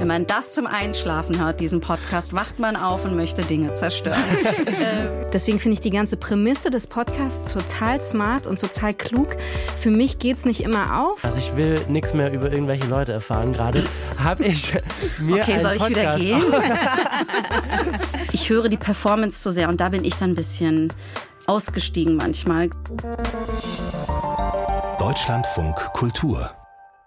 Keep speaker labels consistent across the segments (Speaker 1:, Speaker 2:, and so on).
Speaker 1: Wenn man das zum Einschlafen hört, diesen Podcast, wacht man auf und möchte Dinge zerstören.
Speaker 2: Deswegen finde ich die ganze Prämisse des Podcasts total smart und total klug. Für mich geht es nicht immer auf.
Speaker 3: Also ich will nichts mehr über irgendwelche Leute erfahren. Gerade habe ich mir
Speaker 1: Okay,
Speaker 3: einen
Speaker 1: soll ich
Speaker 3: Podcast
Speaker 1: wieder gehen? ich höre die Performance zu sehr und da bin ich dann ein bisschen ausgestiegen manchmal.
Speaker 4: Deutschlandfunk Kultur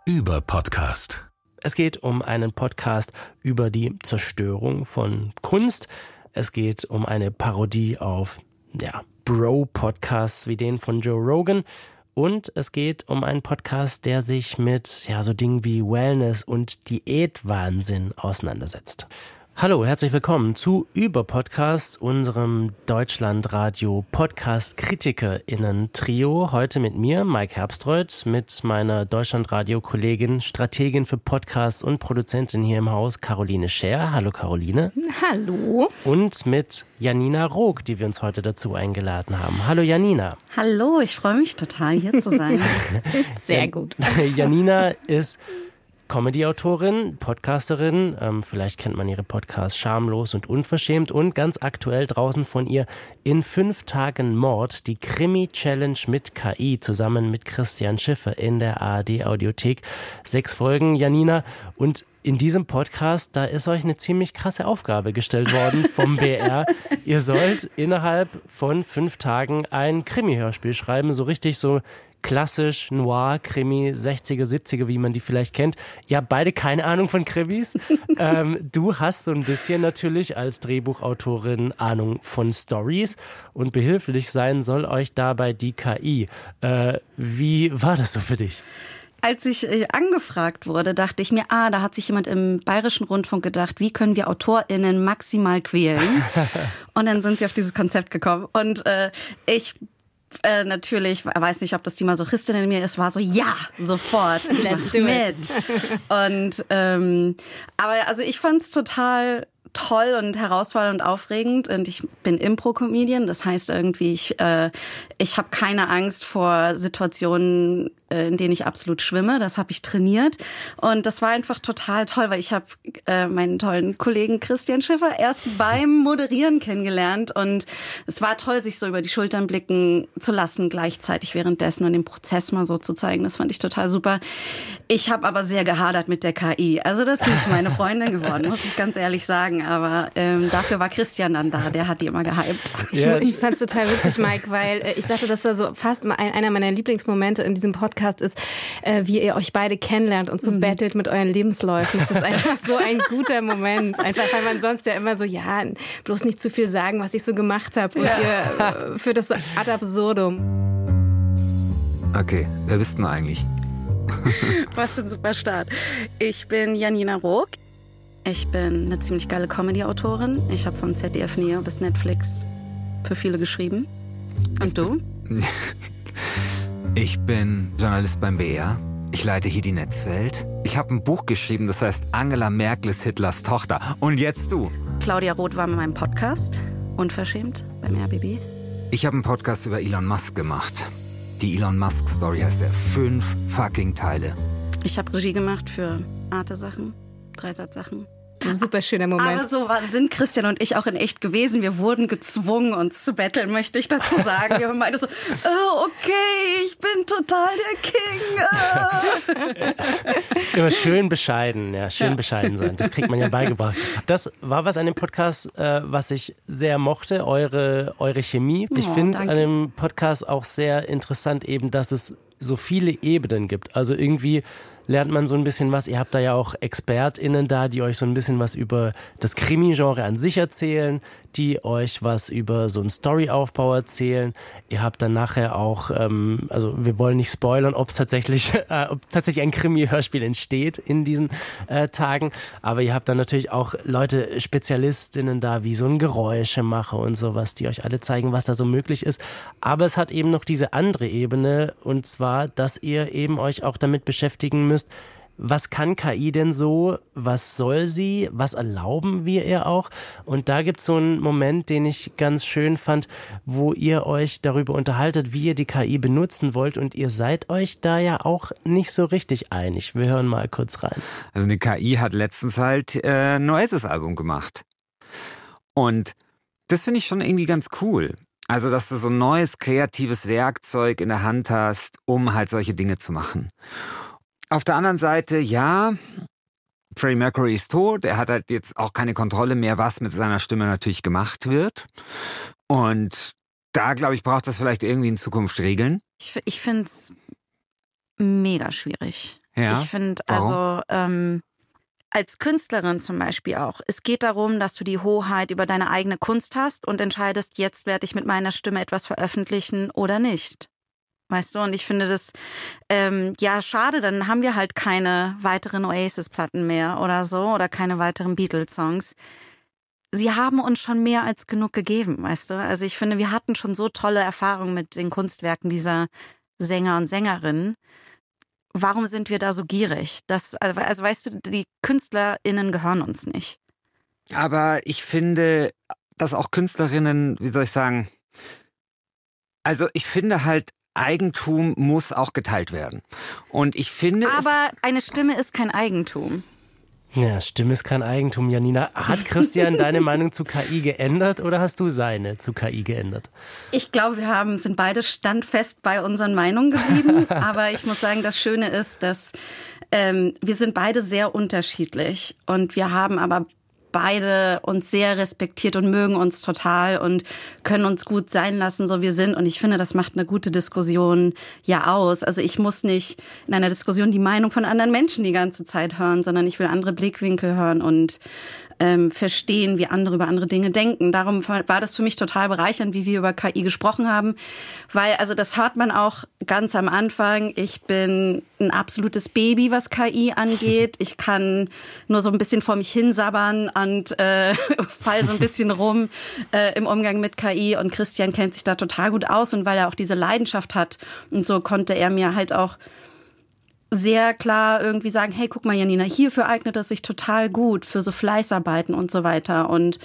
Speaker 4: über Podcast.
Speaker 3: Es geht um einen Podcast über die Zerstörung von Kunst. Es geht um eine Parodie auf ja, Bro-Podcasts wie den von Joe Rogan. Und es geht um einen Podcast, der sich mit ja, so Dingen wie Wellness und Diätwahnsinn auseinandersetzt. Hallo, herzlich willkommen zu Über Podcast, unserem Deutschlandradio Podcast KritikerInnen Trio. Heute mit mir, Mike Herbstreuth, mit meiner Deutschlandradio Kollegin, Strategin für Podcasts und Produzentin hier im Haus, Caroline Scher. Hallo Caroline.
Speaker 2: Hallo.
Speaker 3: Und mit Janina Rog, die wir uns heute dazu eingeladen haben. Hallo Janina.
Speaker 1: Hallo, ich freue mich total hier zu sein.
Speaker 2: Sehr gut.
Speaker 3: Janina ist Comedy-Autorin, Podcasterin, ähm, vielleicht kennt man ihre Podcasts Schamlos und Unverschämt und ganz aktuell draußen von ihr in fünf Tagen Mord, die Krimi-Challenge mit KI zusammen mit Christian Schiffer in der ARD-Audiothek. Sechs Folgen, Janina, und in diesem Podcast, da ist euch eine ziemlich krasse Aufgabe gestellt worden vom BR. Ihr sollt innerhalb von fünf Tagen ein Krimi-Hörspiel schreiben, so richtig so klassisch Noir, Krimi, 60er, 70er, wie man die vielleicht kennt. Ihr habt beide keine Ahnung von Krimis. ähm, du hast so ein bisschen natürlich als Drehbuchautorin Ahnung von Stories und behilflich sein soll euch dabei die KI. Äh, wie war das so für dich?
Speaker 1: Als ich äh, angefragt wurde, dachte ich mir, ah, da hat sich jemand im Bayerischen Rundfunk gedacht, wie können wir AutorInnen maximal quälen? Und dann sind sie auf dieses Konzept gekommen. Und äh, ich äh, natürlich, weiß nicht, ob das die Masochistin in mir ist, war so, ja, sofort, ich
Speaker 2: Let's do
Speaker 1: mit. Und ähm, aber also ich fand's total toll und herausfordernd und aufregend und ich bin Impro-Comedian, das heißt irgendwie, ich, äh, ich habe keine Angst vor Situationen, in denen ich absolut schwimme, das habe ich trainiert. Und das war einfach total toll, weil ich habe äh, meinen tollen Kollegen Christian Schiffer erst beim Moderieren kennengelernt. Und es war toll, sich so über die Schultern blicken zu lassen, gleichzeitig währenddessen und den Prozess mal so zu zeigen, das fand ich total super. Ich habe aber sehr gehadert mit der KI, also das ist nicht meine Freundin geworden, muss ich ganz ehrlich sagen, aber ähm, dafür war Christian dann da, der hat die immer gehypt.
Speaker 2: Ich, ich fand es total witzig, Mike, weil äh, ich dachte, dass da so fast einer meiner Lieblingsmomente in diesem Podcast ist, äh, wie ihr euch beide kennenlernt und so battelt mit euren Lebensläufen. Das ist einfach so ein guter Moment. Einfach, weil man sonst ja immer so, ja, bloß nicht zu viel sagen, was ich so gemacht habe. Und ihr äh, führt das so ad absurdum.
Speaker 5: Okay, wer bist du eigentlich?
Speaker 1: Was für ein super Start. Ich bin Janina Rook. Ich bin eine ziemlich geile Comedy-Autorin. Ich habe vom ZDF Neo bis Netflix für viele geschrieben. Und du?
Speaker 5: Ich bin Journalist beim BR. Ich leite hier die Netzwelt. Ich habe ein Buch geschrieben, das heißt Angela Merkel ist Hitlers Tochter. Und jetzt du.
Speaker 1: Claudia Roth war in meinem Podcast. Unverschämt beim RBB.
Speaker 5: Ich habe einen Podcast über Elon Musk gemacht. Die Elon Musk Story heißt er. Fünf fucking Teile.
Speaker 1: Ich habe Regie gemacht für Arte-Sachen, Dreisatz-Sachen.
Speaker 2: Ein super schöner Moment.
Speaker 1: Aber so sind Christian und ich auch in echt gewesen. Wir wurden gezwungen, uns zu betteln, möchte ich dazu sagen. Wir haben beide so, oh, okay, ich bin total der King.
Speaker 3: Immer schön bescheiden, ja, schön bescheiden sein. Das kriegt man ja beigebracht. Das war was an dem Podcast, äh, was ich sehr mochte, eure, eure Chemie. Ich
Speaker 1: Oh,
Speaker 3: finde an dem Podcast auch sehr interessant eben, dass es so viele Ebenen gibt. Also irgendwie lernt man so ein bisschen was. Ihr habt da ja auch ExpertInnen da, die euch so ein bisschen was über das Krimi-Genre an sich erzählen, die euch was über so einen Storyaufbau erzählen. Ihr habt dann nachher auch, ähm, also wir wollen nicht spoilern, ob es tatsächlich, äh, ob tatsächlich ein Krimi-Hörspiel entsteht in diesen äh, Tagen. Aber ihr habt dann natürlich auch Leute, Spezialistinnen da, wie so ein Geräuschemacher und sowas, die euch alle zeigen, was da so möglich ist. Aber es hat eben noch diese andere Ebene und zwar, dass ihr eben euch auch damit beschäftigen müsst, was kann KI denn so, was soll sie, was erlauben wir ihr auch? Und da gibt es so einen Moment, den ich ganz schön fand, wo ihr euch darüber unterhaltet, wie ihr die KI benutzen wollt und ihr seid euch da ja auch nicht so richtig einig. Wir hören mal kurz rein.
Speaker 5: Also eine KI hat letztens halt äh, ein neues Album gemacht. Und das finde ich schon irgendwie ganz cool. Also, dass du so ein neues kreatives Werkzeug in der Hand hast, um halt solche Dinge zu machen. Auf der anderen Seite, ja, Freddie Mercury ist tot. Er hat halt jetzt auch keine Kontrolle mehr, was mit seiner Stimme natürlich gemacht wird. Und da, glaube ich, braucht das vielleicht irgendwie in Zukunft Regeln.
Speaker 1: Ich, ich finde es mega schwierig.
Speaker 5: Ja.
Speaker 1: Ich finde, also ähm, als Künstlerin zum Beispiel auch, es geht darum, dass du die Hoheit über deine eigene Kunst hast und entscheidest, jetzt werde ich mit meiner Stimme etwas veröffentlichen oder nicht. Weißt du, und ich finde das, ähm, ja, schade, dann haben wir halt keine weiteren Oasis-Platten mehr oder so oder keine weiteren Beatles-Songs. Sie haben uns schon mehr als genug gegeben, weißt du? Also ich finde, wir hatten schon so tolle Erfahrungen mit den Kunstwerken dieser Sänger und Sängerinnen. Warum sind wir da so gierig? Das, also, also weißt du, die KünstlerInnen gehören uns nicht.
Speaker 5: Aber ich finde, dass auch Künstlerinnen, wie soll ich sagen, also ich finde halt, Eigentum muss auch geteilt werden. Und ich finde.
Speaker 1: Aber eine Stimme ist kein Eigentum.
Speaker 3: Ja, Stimme ist kein Eigentum, Janina. Hat Christian deine Meinung zu KI geändert oder hast du seine zu KI geändert?
Speaker 1: Ich glaube, wir haben, sind beide standfest bei unseren Meinungen geblieben. Aber ich muss sagen, das Schöne ist, dass ähm, wir sind beide sehr unterschiedlich und wir haben aber beide uns sehr respektiert und mögen uns total und können uns gut sein lassen, so wir sind. Und ich finde, das macht eine gute Diskussion ja aus. Also ich muss nicht in einer Diskussion die Meinung von anderen Menschen die ganze Zeit hören, sondern ich will andere Blickwinkel hören und ähm, verstehen, wie andere über andere Dinge denken. Darum war das für mich total bereichernd, wie wir über KI gesprochen haben, weil also das hört man auch ganz am Anfang. Ich bin ein absolutes Baby, was KI angeht. Ich kann nur so ein bisschen vor mich hinsabbern und äh, fall so ein bisschen rum äh, im Umgang mit KI. Und Christian kennt sich da total gut aus und weil er auch diese Leidenschaft hat und so konnte er mir halt auch sehr klar irgendwie sagen, hey, guck mal, Janina, hierfür eignet es sich total gut, für so Fleißarbeiten und so weiter. Und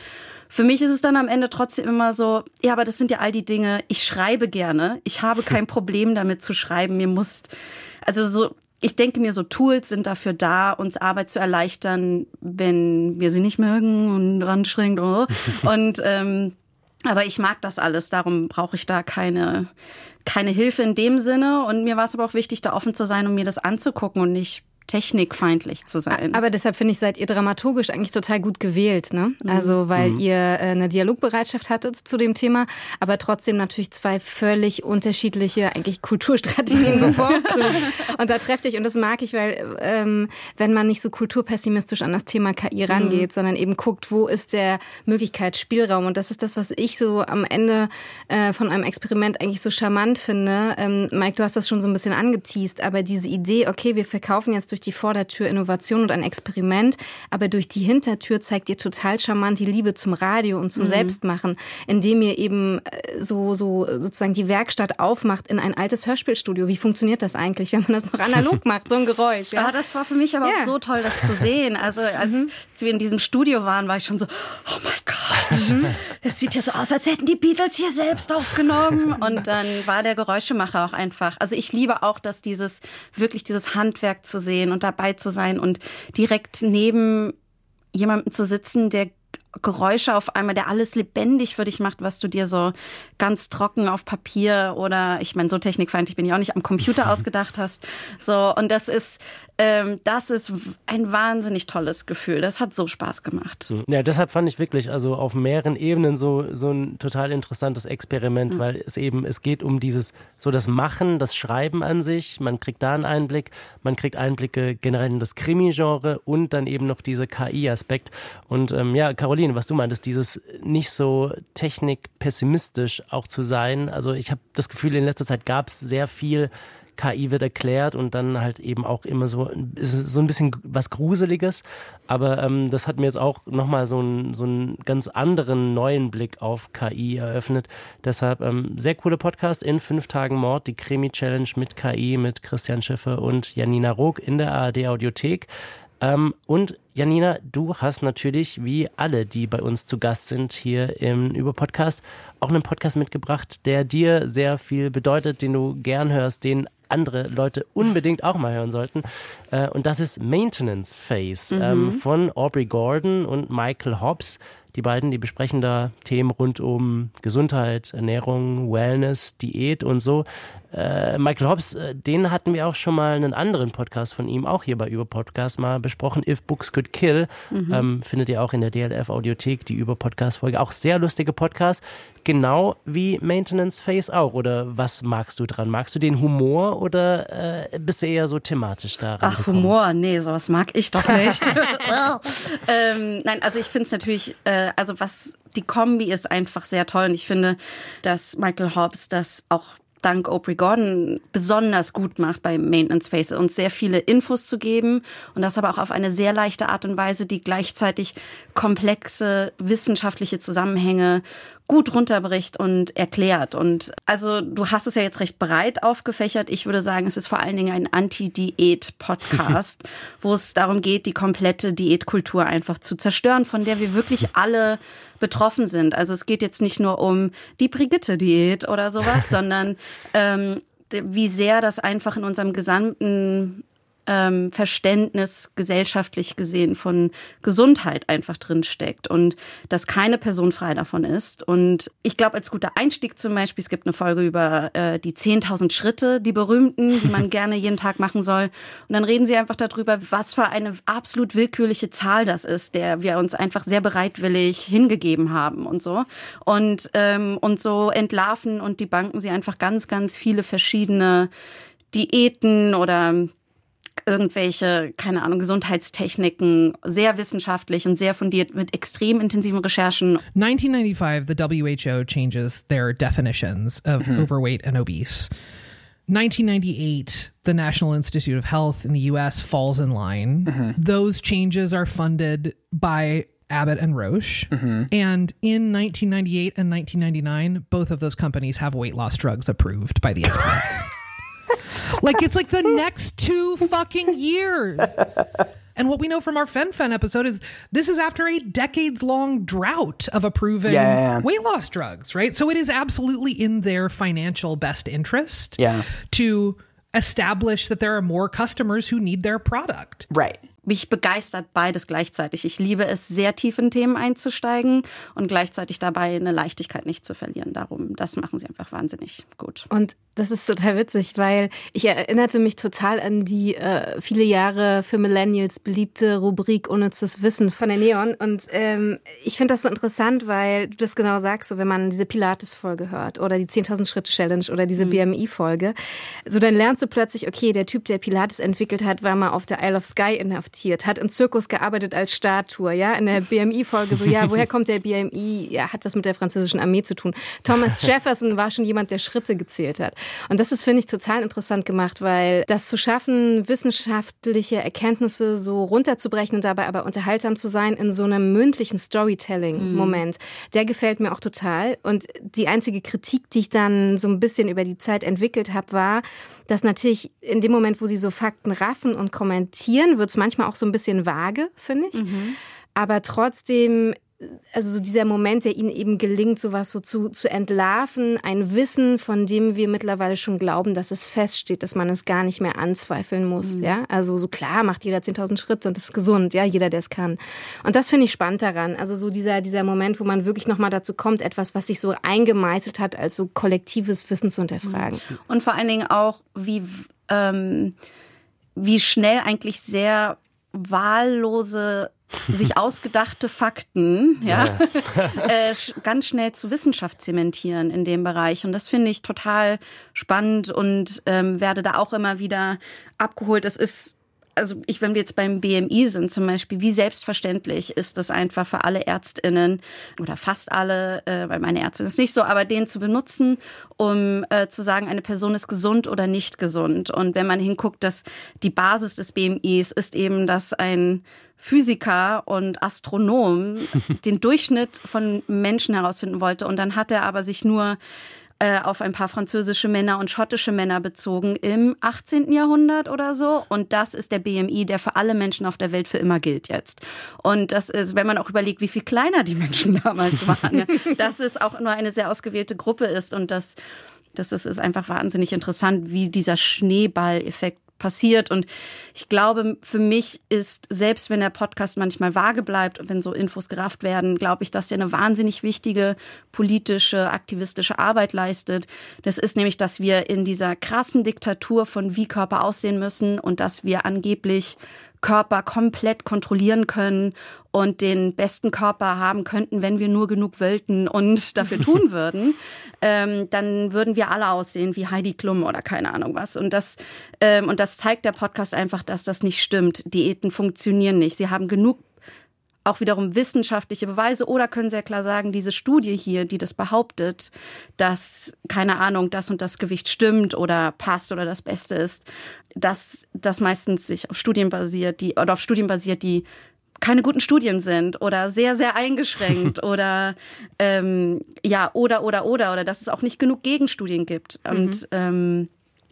Speaker 1: für mich ist es dann am Ende trotzdem immer so, ja, aber das sind ja all die Dinge, ich schreibe gerne, ich habe kein Problem damit zu schreiben, mir muss, also so, ich denke mir, so Tools sind dafür da, uns Arbeit zu erleichtern, wenn wir sie nicht mögen und anstrengend. Oh. und ähm, aber ich mag das alles, darum brauche ich da keine keine Hilfe in dem Sinne. Und mir war es aber auch wichtig, da offen zu sein und um mir das anzugucken und nicht technikfeindlich zu sein.
Speaker 2: Aber deshalb finde ich, seid ihr dramaturgisch eigentlich total gut gewählt, ne? Mhm. Also, weil mhm. ihr äh, eine Dialogbereitschaft hattet zu dem Thema, aber trotzdem natürlich zwei völlig unterschiedliche eigentlich Kulturstrategien bevorzugt. und da trefft ich, und das mag ich, weil ähm, wenn man nicht so kulturpessimistisch an das Thema KI mhm. rangeht, mhm. sondern eben guckt, wo ist der Möglichkeitsspielraum? Und das ist das, was ich so am Ende äh, von einem Experiment eigentlich so charmant finde. Ähm, Mike, du hast das schon so ein bisschen angeteased, aber diese Idee, okay, wir verkaufen jetzt durch durch die Vordertür Innovation und ein Experiment, aber durch die Hintertür zeigt ihr total charmant die Liebe zum Radio und zum mhm. Selbstmachen, indem ihr eben äh, so, so sozusagen die Werkstatt aufmacht in ein altes Hörspielstudio. Wie funktioniert das eigentlich, wenn man das noch analog macht, so ein Geräusch?
Speaker 1: Ja, ja das war für mich aber ja. auch so toll, das zu sehen. Also als mhm. wir in diesem Studio waren, war ich schon so, oh mein Gott, mhm. es sieht ja so aus, als hätten die Beatles hier selbst aufgenommen. Und dann war der Geräuschemacher auch einfach. Also ich liebe auch, dass dieses wirklich dieses Handwerk zu sehen und dabei zu sein und direkt neben jemandem zu sitzen, der Geräusche auf einmal, der alles lebendig für dich macht, was du dir so ganz trocken auf Papier oder ich meine, so technikfeindlich bin ich auch nicht am Computer ausgedacht hast. So, und das ist, ähm, das ist ein wahnsinnig tolles Gefühl. Das hat so Spaß gemacht.
Speaker 3: Hm. Ja, deshalb fand ich wirklich, also auf mehreren Ebenen so, so ein total interessantes Experiment, mhm. weil es eben, es geht um dieses, so das Machen, das Schreiben an sich. Man kriegt da einen Einblick, man kriegt Einblicke generell in das Krimi-Genre und dann eben noch diese KI-Aspekt. Und ähm, ja, Caroline, was du meintest, dieses nicht so technikpessimistisch auch zu sein. Also ich habe das Gefühl, in letzter Zeit gab es sehr viel KI wird erklärt und dann halt eben auch immer so, ist so ein bisschen was Gruseliges. Aber ähm, das hat mir jetzt auch nochmal so, ein, so einen ganz anderen neuen Blick auf KI eröffnet. Deshalb ähm, sehr cooler Podcast in fünf Tagen Mord, die Krimi-Challenge mit KI, mit Christian Schiffer und Janina Rook in der ARD-Audiothek. Ähm, und Janina, du hast natürlich, wie alle, die bei uns zu Gast sind hier im Über-Podcast, auch einen Podcast mitgebracht, der dir sehr viel bedeutet, den du gern hörst, den andere Leute unbedingt auch mal hören sollten. Äh, und das ist Maintenance Phase mhm. ähm, von Aubrey Gordon und Michael Hobbs. Die beiden, die besprechen da Themen rund um Gesundheit, Ernährung, Wellness, Diät und so. Äh, Michael Hobbs, äh, den hatten wir auch schon mal einen anderen Podcast von ihm, auch hier bei Über Podcast mal besprochen. If Books Could Kill. Mhm. Ähm, findet ihr auch in der DLF Audiothek, die Über Podcast Folge. Auch sehr lustige Podcast. Genau wie Maintenance Phase auch. Oder was magst du dran? Magst du den Humor oder äh, bist du eher so thematisch da?
Speaker 1: Ach, Humor, nee, sowas mag ich doch nicht. ähm, nein, also ich finde es natürlich, äh, also was die Kombi ist einfach sehr toll und ich finde, dass Michael Hobbs das auch dank Aubrey Gordon besonders gut macht bei Maintenance Phase, uns sehr viele Infos zu geben und das aber auch auf eine sehr leichte Art und Weise, die gleichzeitig komplexe wissenschaftliche Zusammenhänge gut runterbricht und erklärt. Und also du hast es ja jetzt recht breit aufgefächert. Ich würde sagen, es ist vor allen Dingen ein Anti-Diät-Podcast, wo es darum geht, die komplette Diätkultur einfach zu zerstören, von der wir wirklich alle betroffen sind. Also es geht jetzt nicht nur um die Brigitte-Diät oder sowas, sondern ähm, wie sehr das einfach in unserem gesamten ähm, Verständnis gesellschaftlich gesehen von Gesundheit einfach drin steckt und dass keine Person frei davon ist. Und ich glaube, als guter Einstieg zum Beispiel, es gibt eine Folge über äh, die 10.000 Schritte, die berühmten, die man gerne jeden Tag machen soll. Und dann reden sie einfach darüber, was für eine absolut willkürliche Zahl das ist, der wir uns einfach sehr bereitwillig hingegeben haben und so. Und, ähm, und so entlarven und die Banken sie einfach ganz, ganz viele verschiedene Diäten oder irgendwelche, keine Ahnung, Gesundheitstechniken, sehr wissenschaftlich und sehr fundiert mit extrem intensiven Recherchen.
Speaker 6: 1995, the WHO changes their definitions of mhm. overweight and obese. 1998, the National Institute of Health in the US falls in line. Mhm. Those changes are funded by Abbott and Roche. Mm-hmm. And in 1998 and 1999, both of those companies have weight loss drugs approved by the FDA. like it's like the next two fucking years. And what we know from our Fen Fen episode is this is after a decades long drought of approving yeah. weight loss drugs, right? So it is absolutely in their financial best interest
Speaker 7: yeah.
Speaker 6: to establish that there are more customers who need their product.
Speaker 7: Right.
Speaker 1: Mich begeistert beides gleichzeitig. Ich liebe es, sehr tief in Themen einzusteigen und gleichzeitig dabei eine Leichtigkeit nicht zu verlieren. Darum, das machen sie einfach wahnsinnig gut.
Speaker 2: Und das ist total witzig, weil ich erinnerte mich total an die äh, viele Jahre für Millennials beliebte Rubrik Unnützes Wissen von der Neon. Und ähm, ich finde das so interessant, weil du das genau sagst, so wenn man diese Pilates-Folge hört oder die 10.000 Schritte-Challenge oder diese mhm. BMI-Folge, so dann lernst du plötzlich, okay, der Typ, der Pilates entwickelt hat, war mal auf der Isle of Sky inhaftiert, hat im Zirkus gearbeitet als Statue, ja, in der BMI-Folge so, ja, woher kommt der BMI? Ja, hat was mit der französischen Armee zu tun. Thomas Jefferson war schon jemand, der Schritte gezählt hat. Und das ist, finde ich, total interessant gemacht, weil das zu schaffen, wissenschaftliche Erkenntnisse so runterzubrechen und dabei aber unterhaltsam zu sein in so einem mündlichen Storytelling-Moment, mhm. der gefällt mir auch total. Und die einzige Kritik, die ich dann so ein bisschen über die Zeit entwickelt habe, war, dass natürlich in dem Moment, wo sie so Fakten raffen und kommentieren, wird es manchmal auch so ein bisschen vage, finde ich. Mhm. Aber trotzdem also so dieser Moment, der ihnen eben gelingt, sowas so zu, zu entlarven, ein Wissen, von dem wir mittlerweile schon glauben, dass es feststeht, dass man es gar nicht mehr anzweifeln muss, mhm. ja. Also so klar macht jeder 10.000 Schritte und das ist gesund, ja, jeder, der es kann. Und das finde ich spannend daran. Also so dieser, dieser Moment, wo man wirklich nochmal dazu kommt, etwas, was sich so eingemeißelt hat, als so kollektives Wissen zu hinterfragen.
Speaker 1: Mhm. Und vor allen Dingen auch, wie, ähm, wie schnell eigentlich sehr wahllose sich ausgedachte Fakten ja, ja. äh, ganz schnell zu Wissenschaft zementieren in dem Bereich. Und das finde ich total spannend und ähm, werde da auch immer wieder abgeholt. Es ist also ich, wenn wir jetzt beim BMI sind zum Beispiel, wie selbstverständlich ist es einfach für alle ÄrztInnen oder fast alle, äh, weil meine Ärztin ist nicht so, aber den zu benutzen, um äh, zu sagen, eine Person ist gesund oder nicht gesund. Und wenn man hinguckt, dass die Basis des BMIs ist eben, dass ein Physiker und Astronom den Durchschnitt von Menschen herausfinden wollte. Und dann hat er aber sich nur äh, auf ein paar französische Männer und schottische Männer bezogen im 18. Jahrhundert oder so. Und das ist der BMI, der für alle Menschen auf der Welt für immer gilt jetzt. Und das ist, wenn man auch überlegt, wie viel kleiner die Menschen damals waren, ja, dass es auch nur eine sehr ausgewählte Gruppe ist und das das ist, ist einfach wahnsinnig interessant, wie dieser Schneeball-Effekt passiert. Und ich glaube, für mich ist, selbst wenn der Podcast manchmal vage bleibt und wenn so Infos gerafft werden, glaube ich, dass er eine wahnsinnig wichtige politische, aktivistische Arbeit leistet. Das ist nämlich, dass wir in dieser krassen Diktatur von wie Körper aussehen müssen und dass wir angeblich Körper komplett kontrollieren können und den besten Körper haben könnten, wenn wir nur genug wollten und dafür tun würden, ähm, dann würden wir alle aussehen wie Heidi Klum oder keine Ahnung was. Und das, ähm, und das zeigt der Podcast einfach, dass das nicht stimmt. Diäten funktionieren nicht. Sie haben genug auch wiederum wissenschaftliche Beweise oder können sehr klar sagen, diese Studie hier, die das behauptet, dass, keine Ahnung, das und das Gewicht stimmt oder passt oder das Beste ist, dass das meistens sich auf Studien basiert, die, oder auf Studien basiert, die keine guten Studien sind oder sehr, sehr eingeschränkt oder ähm, ja, oder, oder, oder, oder dass es auch nicht genug Gegenstudien gibt. Mhm. Und ähm,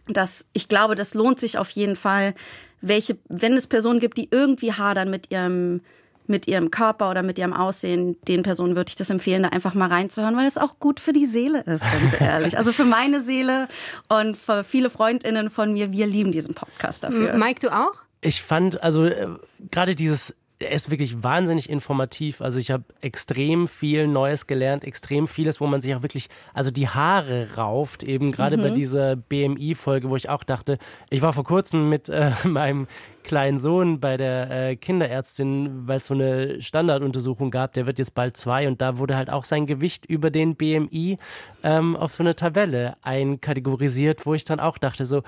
Speaker 1: das, ich glaube, das lohnt sich auf jeden Fall, welche, wenn es Personen gibt, die irgendwie hadern mit ihrem mit ihrem Körper oder mit ihrem Aussehen, den Personen würde ich das empfehlen, da einfach mal reinzuhören, weil es auch gut für die Seele ist, ganz ehrlich. Also für meine Seele und für viele Freundinnen von mir, wir lieben diesen Podcast dafür.
Speaker 2: Mike, du auch?
Speaker 3: Ich fand also äh, gerade dieses er ist wirklich wahnsinnig informativ. Also ich habe extrem viel Neues gelernt, extrem vieles, wo man sich auch wirklich, also die Haare rauft, eben gerade mhm. bei dieser BMI-Folge, wo ich auch dachte, ich war vor kurzem mit äh, meinem kleinen Sohn bei der äh, Kinderärztin, weil es so eine Standarduntersuchung gab, der wird jetzt bald zwei und da wurde halt auch sein Gewicht über den BMI ähm, auf so eine Tabelle einkategorisiert, wo ich dann auch dachte so,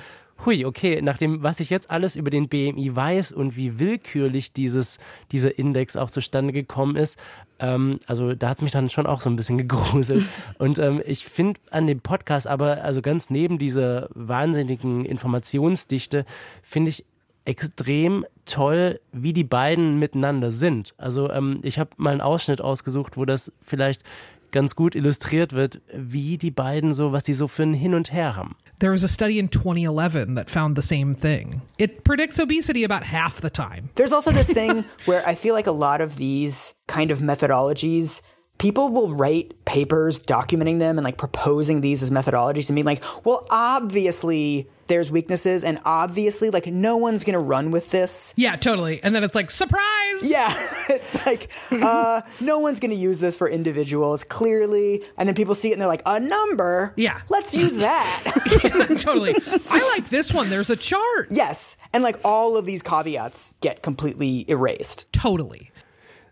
Speaker 3: hui, okay, nach dem, was ich jetzt alles über den BMI weiß und wie willkürlich dieses, dieser Index auch zustande gekommen ist, ähm, also da hat es mich dann schon auch so ein bisschen gegruselt. und ähm, ich finde an dem Podcast aber, also ganz neben dieser wahnsinnigen Informationsdichte, finde ich extrem toll, wie die beiden miteinander sind. Also ähm, ich habe mal einen Ausschnitt ausgesucht, wo das vielleicht ganz gut illustriert wird, wie die beiden so, was die so für ein Hin und Her haben.
Speaker 6: There was a study in 2011 that found the same thing. It predicts obesity about half the time.
Speaker 7: There's also this thing where I feel like a lot of these kind of methodologies people will write papers documenting them and like proposing these as methodologies and being like, well, obviously there's weaknesses and obviously like no one's gonna run with this.
Speaker 6: Yeah, totally. And then it's like, surprise!
Speaker 7: Yeah. it's like, uh, no one's gonna use this for individuals, clearly. And then people see it and they're like, a number?
Speaker 6: Yeah.
Speaker 7: Let's use that.
Speaker 6: yeah, totally. I like this one. There's a chart.
Speaker 7: Yes. And like all of these caveats get completely erased.
Speaker 6: Totally.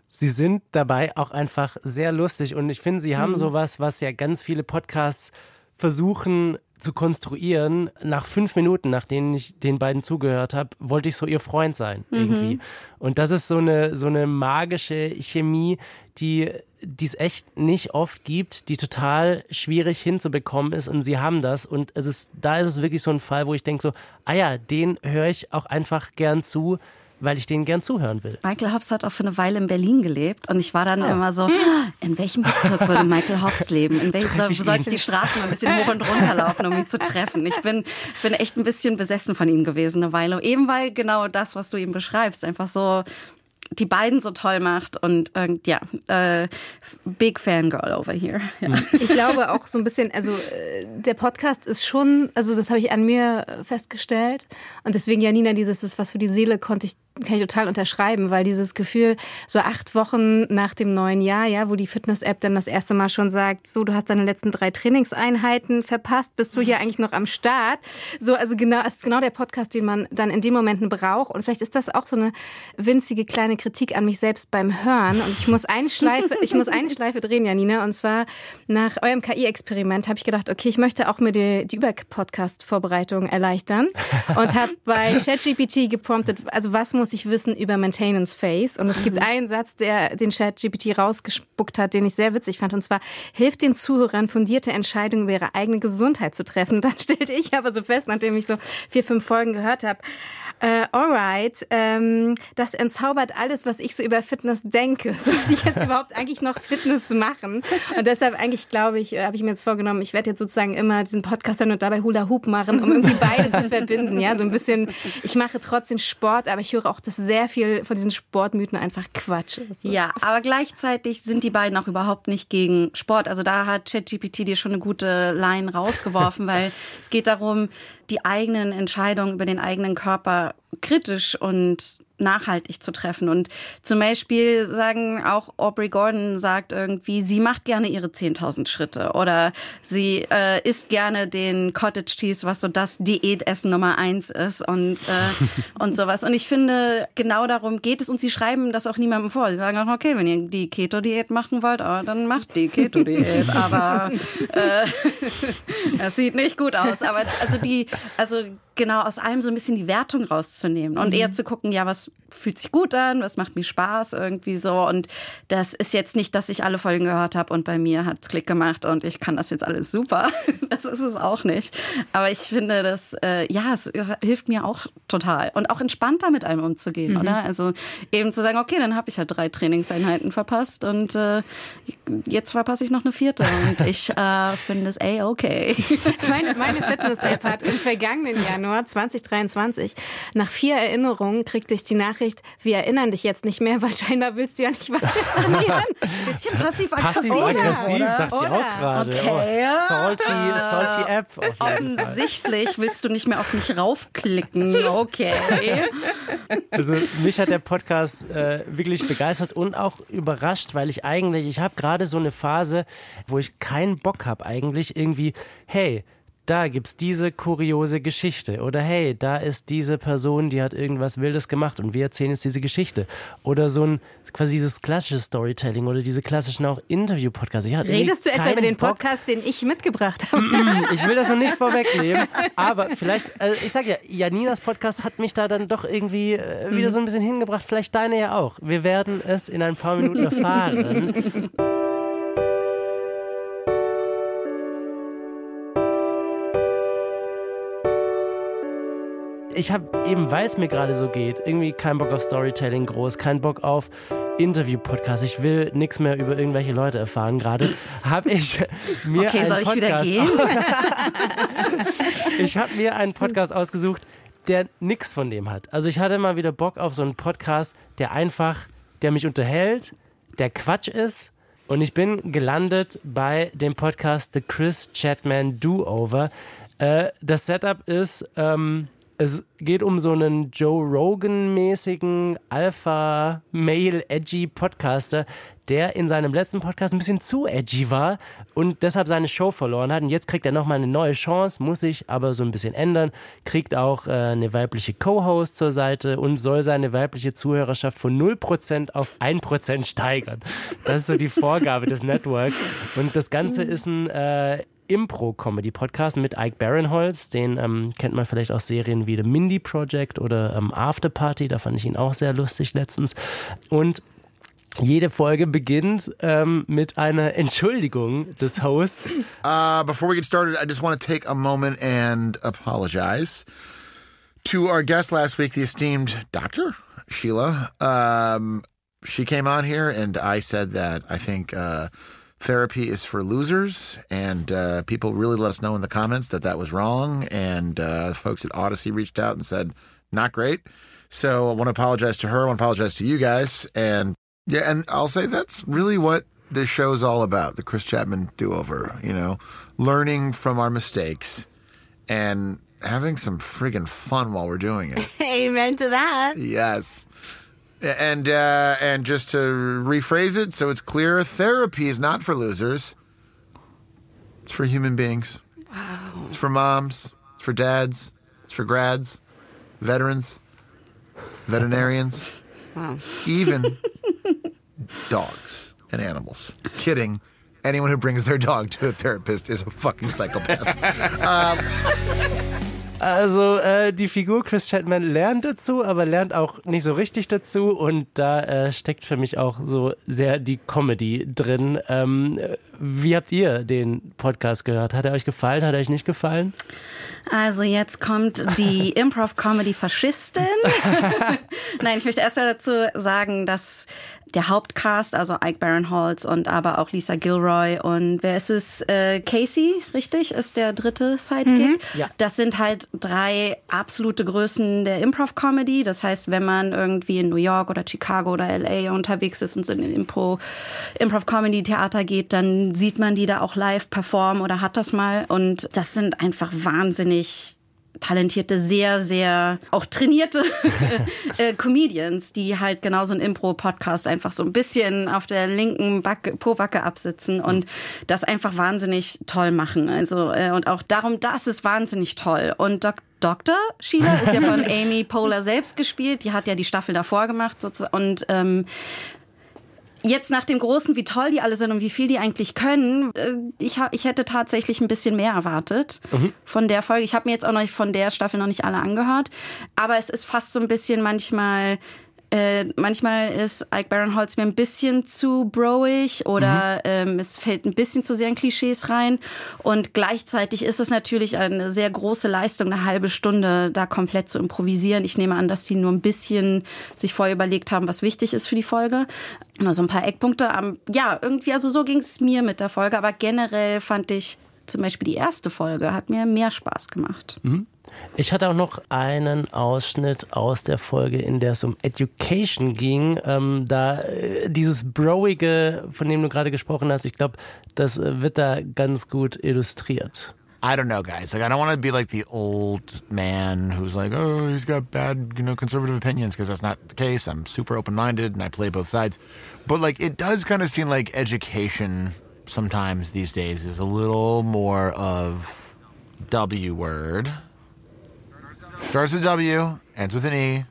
Speaker 3: Sie sind dabei auch einfach sehr lustig und ich finde, sie haben mhm. sowas, was ja ganz viele Podcasts versuchen zu konstruieren. Nach fünf Minuten, nachdem ich den beiden zugehört habe, wollte ich so ihr Freund sein mhm. irgendwie. Und das ist so eine so eine magische Chemie, die die es echt nicht oft gibt, die total schwierig hinzubekommen ist und sie haben das und es ist da ist es wirklich so ein Fall, wo ich denke so, ah ja, den höre ich auch einfach gern zu weil ich denen gern zuhören will.
Speaker 1: Michael Hobbs hat auch für eine Weile in Berlin gelebt und ich war dann oh. immer so, in welchem Bezirk würde Michael Hobbs leben? In welchem soll, sollte ich die Straße mal ein bisschen hoch und runter laufen, um ihn zu treffen? Ich bin, bin echt ein bisschen besessen von ihm gewesen eine Weile. Eben weil genau das, was du eben beschreibst, einfach so die beiden so toll macht und äh, ja, äh, big Fangirl over here. Ja.
Speaker 2: Ich glaube auch so ein bisschen, also äh, der Podcast ist schon, also das habe ich an mir festgestellt und deswegen Janina, dieses ist was für die Seele konnte ich kann ich total unterschreiben, weil dieses Gefühl, so acht Wochen nach dem neuen Jahr, ja, wo die Fitness-App dann das erste Mal schon sagt, so, du hast deine letzten drei Trainingseinheiten verpasst, bist du hier eigentlich noch am Start? So, also genau, ist genau der Podcast, den man dann in den Momenten braucht. Und vielleicht ist das auch so eine winzige kleine Kritik an mich selbst beim Hören und ich muss eine Schleife, ich muss eine Schleife drehen, Janina. Und zwar nach eurem KI-Experiment habe ich gedacht, okay, ich möchte auch mir die, die Über-Podcast-Vorbereitung erleichtern und habe bei ChatGPT gepromptet, also was muss ich wissen über Maintenance Phase? Und es gibt einen Satz, der den ChatGPT rausgespuckt hat, den ich sehr witzig fand. Und zwar hilft den Zuhörern fundierte Entscheidungen über ihre eigene Gesundheit zu treffen. Dann stellte ich aber so fest, nachdem ich so vier, fünf Folgen gehört habe, äh, alright, ähm, das entzaubert alles, was ich so über Fitness denke. Soll ich jetzt überhaupt eigentlich noch Fitness machen? Und deshalb eigentlich, glaube ich, äh, habe ich mir jetzt vorgenommen, ich werde jetzt sozusagen immer diesen Podcast dann und dabei Hula Hoop machen, um irgendwie beide zu verbinden. Ja, so ein bisschen, ich mache trotzdem Sport, aber ich höre auch, dass sehr viel von diesen Sportmythen einfach Quatsch ist.
Speaker 1: Ja, aber gleichzeitig sind die beiden auch überhaupt nicht gegen Sport. Also da hat ChatGPT dir schon eine gute Line rausgeworfen, weil es geht darum, die eigenen Entscheidungen über den eigenen Körper kritisch und nachhaltig zu treffen. Und zum Beispiel sagen auch Aubrey Gordon sagt irgendwie, sie macht gerne ihre 10.000 Schritte oder sie äh, isst gerne den Cottage Cheese, was so das Diätessen Nummer eins ist und, äh, und sowas. Und ich finde, genau darum geht es und sie schreiben das auch niemandem vor. Sie sagen auch, okay, wenn ihr die Keto-Diät machen wollt, oh, dann macht die Keto-Diät. Aber äh, das sieht nicht gut aus. Aber also die, also genau aus allem so ein bisschen die Wertung rauszunehmen und mhm. eher zu gucken, ja, was fühlt sich gut an, was macht mir Spaß irgendwie so. Und das ist jetzt nicht, dass ich alle Folgen gehört habe und bei mir hat es Klick gemacht und ich kann das jetzt alles super. Das ist es auch nicht. Aber ich finde, das, äh, ja, es hilft mir auch total und auch entspannter mit einem umzugehen, mhm. oder? Also eben zu sagen, okay, dann habe ich halt drei Trainingseinheiten verpasst und äh, jetzt verpasse ich noch eine vierte und ich äh, finde es ey okay.
Speaker 2: Meine, meine Fitness-App hat im vergangenen Jahr Januar 2023. Nach vier Erinnerungen kriegte ich die Nachricht, wir erinnern dich jetzt nicht mehr, weil scheinbar willst du ja nicht weiter trainieren.
Speaker 3: Bisschen passiv-aggressiv. Passiv-aggressiv, dachte oder? ich auch gerade. Okay. Oh, salty, salty App.
Speaker 1: Offensichtlich willst du nicht mehr auf mich raufklicken. Okay.
Speaker 3: Also mich hat der Podcast äh, wirklich begeistert und auch überrascht, weil ich eigentlich, ich habe gerade so eine Phase, wo ich keinen Bock habe eigentlich irgendwie, hey, da gibt's diese kuriose Geschichte oder hey, da ist diese Person, die hat irgendwas Wildes gemacht und wir erzählen jetzt diese Geschichte oder so ein quasi dieses klassische Storytelling oder diese klassischen auch Interview-Podcasts.
Speaker 2: Redest du etwa über den Podcast, Bock. den ich mitgebracht habe?
Speaker 3: ich will das noch nicht vorwegnehmen, aber vielleicht, also ich sag ja, Janinas Podcast hat mich da dann doch irgendwie äh, wieder mhm. so ein bisschen hingebracht, vielleicht deine ja auch. Wir werden es in ein paar Minuten erfahren. ich habe eben, weil es mir gerade so geht, irgendwie keinen Bock auf Storytelling groß, keinen Bock auf Interview-Podcast. Ich will nichts mehr über irgendwelche Leute erfahren. Gerade habe ich mir
Speaker 1: okay,
Speaker 3: einen
Speaker 1: soll ich
Speaker 3: Podcast
Speaker 1: wieder gehen?
Speaker 3: ich habe mir einen Podcast ausgesucht, der nichts von dem hat. Also ich hatte mal wieder Bock auf so einen Podcast, der einfach, der mich unterhält, der Quatsch ist. Und ich bin gelandet bei dem Podcast The Chris Chatman Do-Over. Äh, das Setup ist, ähm, es geht um so einen Joe Rogan-mäßigen Alpha-Male-Edgy Podcaster, der in seinem letzten Podcast ein bisschen zu edgy war und deshalb seine Show verloren hat. Und jetzt kriegt er nochmal eine neue Chance, muss sich aber so ein bisschen ändern, kriegt auch äh, eine weibliche Co-Host zur Seite und soll seine weibliche Zuhörerschaft von 0% auf 1% steigern. Das ist so die Vorgabe des Networks. Und das Ganze ist ein äh, Impro-Comedy-Podcast mit Ike Barinholtz. Den ähm, kennt man vielleicht aus Serien wie The Mindy Project oder ähm, After Party. Da fand ich ihn auch sehr lustig letztens. Und jede Folge beginnt ähm, mit einer Entschuldigung des Hosts.
Speaker 8: Uh, before we get started, I just want to take a moment and apologize to our guest last week, the esteemed Doctor Sheila. Um, she came on here, and I said that I think. Uh, therapy is for losers. And uh, people really let us know in the comments that that was wrong. And uh, folks at Odyssey reached out and said, not great. So I want to apologize to her. I want to apologize to you guys. And yeah, and I'll say that's really what this show's all about the Chris Chapman do over, you know, learning from our mistakes and having some friggin' fun while we're doing it.
Speaker 2: Amen to that.
Speaker 8: Yes. And uh, and just to rephrase it so it's clear, therapy is not for losers. It's for human beings. Wow. It's for moms. It's for dads. It's for grads, veterans, veterinarians, Even dogs and animals. Kidding. Anyone who brings their dog to a therapist is a fucking psychopath. um,
Speaker 3: Also äh, die Figur Chris Chapman lernt dazu, aber lernt auch nicht so richtig dazu und da äh, steckt für mich auch so sehr die Comedy drin. Ähm, wie habt ihr den Podcast gehört? Hat er euch gefallen? Hat er euch nicht gefallen?
Speaker 1: Also jetzt kommt die Improv-Comedy-Faschistin. Nein, ich möchte erst mal dazu sagen, dass der Hauptcast, also Ike Barinholtz und aber auch Lisa Gilroy und wer ist es? Äh, Casey, richtig? Ist der dritte Sidekick.
Speaker 3: Ja.
Speaker 1: Das sind halt drei absolute Größen der Improv-Comedy. Das heißt, wenn man irgendwie in New York oder Chicago oder LA unterwegs ist und in den Impro, Improv-Comedy-Theater geht, dann sieht man die da auch live performen oder hat das mal. Und das sind einfach wahnsinnig talentierte, sehr, sehr auch trainierte äh, Comedians, die halt genau so ein Impro-Podcast einfach so ein bisschen auf der linken Backe, Po-Backe absitzen und das einfach wahnsinnig toll machen. Also, äh, und auch darum, das ist wahnsinnig toll. Und Dok Dr. Sheila ist ja von Amy Poehler selbst gespielt. Die hat ja die Staffel davor gemacht sozusagen. Und ähm, Jetzt nach dem Großen, wie toll die alle sind und wie viel die eigentlich können, äh, ich, ich hätte tatsächlich ein bisschen mehr erwartet von der Folge. Ich habe mir jetzt auch noch nicht von der Staffel noch nicht alle angehört, aber es ist fast so ein bisschen manchmal äh, manchmal ist Ike Barinholtz mir ein bisschen zu broig oder ähm, es fällt ein bisschen zu sehr in Klischees rein. Und gleichzeitig ist es natürlich eine sehr große Leistung, eine halbe Stunde da komplett zu improvisieren. Ich nehme an, dass die nur ein bisschen sich vorher überlegt haben, was wichtig ist für die Folge. Nur so ein paar Eckpunkte. Ähm, ja, irgendwie, also so ging es mir mit der Folge. Aber generell fand ich zum Beispiel die erste Folge hat mir mehr Spaß gemacht.
Speaker 3: Ich hatte auch noch einen Ausschnitt aus der Folge, in der es um Education ging. Ähm, da äh, dieses Broige, von dem du gerade gesprochen hast, ich glaube, das äh, wird da ganz gut illustriert.
Speaker 8: I don't know, guys. Like, I don't want to be like the old man who's like, oh, he's got bad, you know, conservative opinions, because that's not the case. I'm super open minded and I play both sides. But, like, it does kind of seem like education sometimes these days is a little more of W word. Starts with W, ends with an E,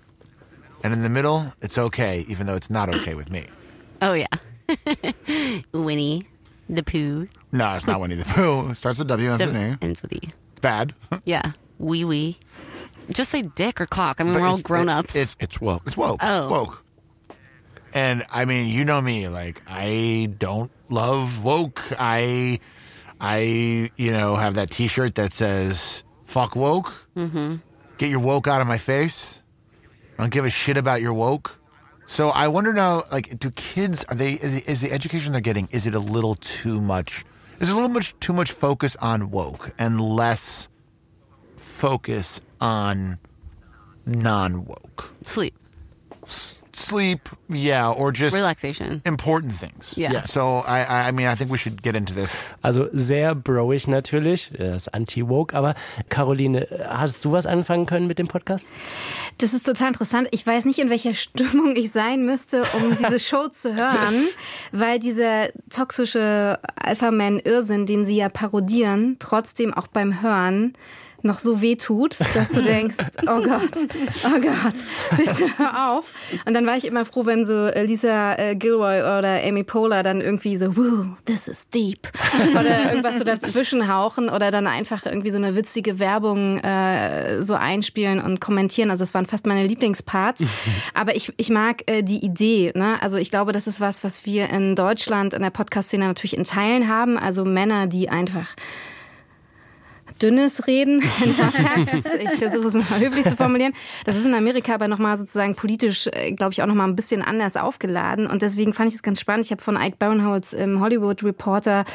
Speaker 8: and in the middle, it's okay, even though it's not okay with me.
Speaker 9: Oh yeah. Winnie the Pooh.
Speaker 8: No, it's not Winnie the Pooh. It starts with W, ends with an E.
Speaker 9: Ends with E.
Speaker 8: It's bad.
Speaker 9: Yeah. Wee wee. Just say dick or cock. I mean,
Speaker 8: But
Speaker 9: we're all
Speaker 8: it's-
Speaker 9: grown
Speaker 8: it-
Speaker 9: ups.
Speaker 8: It's it's woke. It's woke.
Speaker 9: Oh.
Speaker 8: Woke. And I mean, you know me. Like I don't love woke. I I you know have that T-shirt that says "fuck woke." Mm-hmm. Get your woke out of my face. I don't give a shit about your woke. So I wonder now, like, do kids are they is the, education they're getting is it a little too much? Is it a little much too much focus on woke and less focus on non woke?
Speaker 9: Sleep.
Speaker 8: Sleep, yeah, or just
Speaker 9: Relaxation.
Speaker 8: important things.
Speaker 9: Yeah.
Speaker 8: So I, I, I mean, I think we should get into this.
Speaker 3: Also sehr broig natürlich, das ist anti-woke, aber Caroline, hast du was anfangen können mit dem Podcast?
Speaker 2: Das ist total interessant. Ich weiß nicht, in welcher Stimmung ich sein müsste, um diese Show zu hören, weil dieser toxische Alpha-Man-Irrsinn, den sie ja parodieren, trotzdem auch beim Hören noch so weh tut, dass du denkst, oh Gott, oh Gott, bitte hör auf. Und dann war ich immer froh, wenn so äh, Lisa äh, Gilroy oder Amy Poehler dann irgendwie so, woo, this is deep. Oder irgendwas so dazwischen hauchen oder dann einfach irgendwie so eine witzige Werbung äh, so einspielen und kommentieren. Also das waren fast meine Lieblingsparts. Aber ich, ich mag äh, die Idee. Ne? Also ich glaube, das ist was, was wir in Deutschland in der Podcast-Szene natürlich in Teilen haben. Also Männer, die einfach dünnes Reden. Ich versuche es mal höflich zu formulieren. Das ist in Amerika aber nochmal sozusagen politisch, äh, glaube ich, auch nochmal ein bisschen anders aufgeladen. Und deswegen fand ich es ganz spannend. Ich habe von Ike Barinholtz im Hollywood Reporter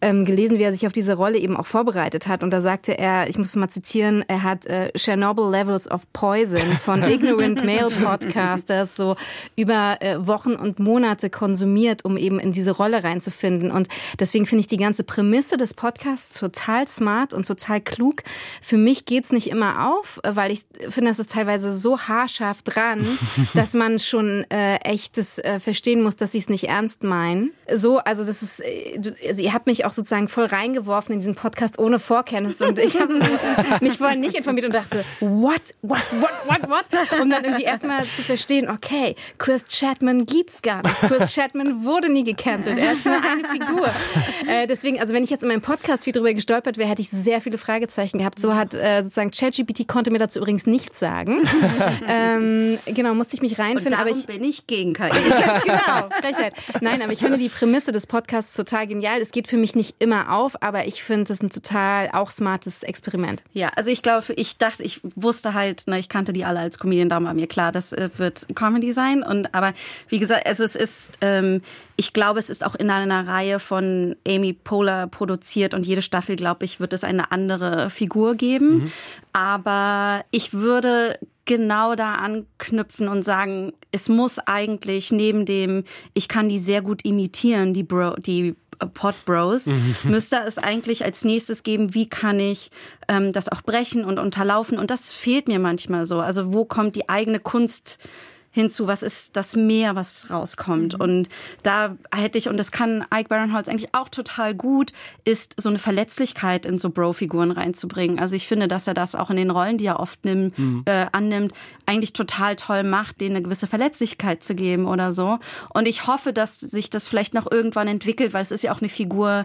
Speaker 2: ähm, gelesen, wie er sich auf diese Rolle eben auch vorbereitet hat. Und da sagte er, ich muss es mal zitieren, er hat äh, Chernobyl Levels of Poison von Ignorant Male Podcasters so über äh, Wochen und Monate konsumiert, um eben in diese Rolle reinzufinden. Und deswegen finde ich die ganze Prämisse des Podcasts total smart und total total klug. Für mich geht's nicht immer auf, weil ich finde, das ist teilweise so haarscharf dran, dass man schon äh, echtes äh, verstehen muss, dass sie es nicht ernst meinen. So, also das ist, äh, also ihr habt mich auch sozusagen voll reingeworfen in diesen Podcast ohne Vorkenntnis und ich habe mich vorher nicht informiert und dachte, what, what, what, what, what? Um dann irgendwie erstmal zu verstehen, okay, Chris Chapman gibt's gar nicht. Chris Chapman wurde nie gecancelt. Er ist nur eine Figur. Äh, deswegen, also wenn ich jetzt in meinem Podcast viel drüber gestolpert wäre, hätte ich sehr viele Fragezeichen gehabt. So hat äh, sozusagen ChatGPT konnte mir dazu übrigens nichts sagen. ähm, genau, musste ich mich reinfinden.
Speaker 1: Und
Speaker 2: aber ich
Speaker 1: bin ich gegen KI.
Speaker 2: genau, Frechheit. Nein, aber ich finde die Prämisse des Podcasts total genial. Es geht für mich nicht immer auf, aber ich finde es ein total auch smartes Experiment.
Speaker 1: Ja, also ich glaube, ich dachte, ich wusste halt, ne, ich kannte die alle als Comedian, da war mir klar, das äh, wird Comedy sein. Und aber wie gesagt, also es ist, ähm, ich glaube, es ist auch in einer Reihe von Amy Poehler produziert und jede Staffel, glaube ich, wird es eine andere Figur geben. Mhm. Aber ich würde genau da anknüpfen und sagen, es muss eigentlich neben dem, ich kann die sehr gut imitieren, die Bro, die Pod Bros, mhm. müsste es eigentlich als nächstes geben, wie kann ich ähm, das auch brechen und unterlaufen. Und das fehlt mir manchmal so. Also wo kommt die eigene Kunst hinzu, was ist das Meer, was rauskommt. Mhm. Und da hätte ich, und das kann Ike Barinholtz eigentlich auch total gut, ist so eine Verletzlichkeit in so Bro-Figuren reinzubringen. Also ich finde, dass er das auch in den Rollen, die er oft nimmt, mhm. äh, annimmt, eigentlich total toll macht, denen eine gewisse Verletzlichkeit zu geben oder so. Und ich hoffe, dass sich das vielleicht noch irgendwann entwickelt, weil es ist ja auch eine Figur,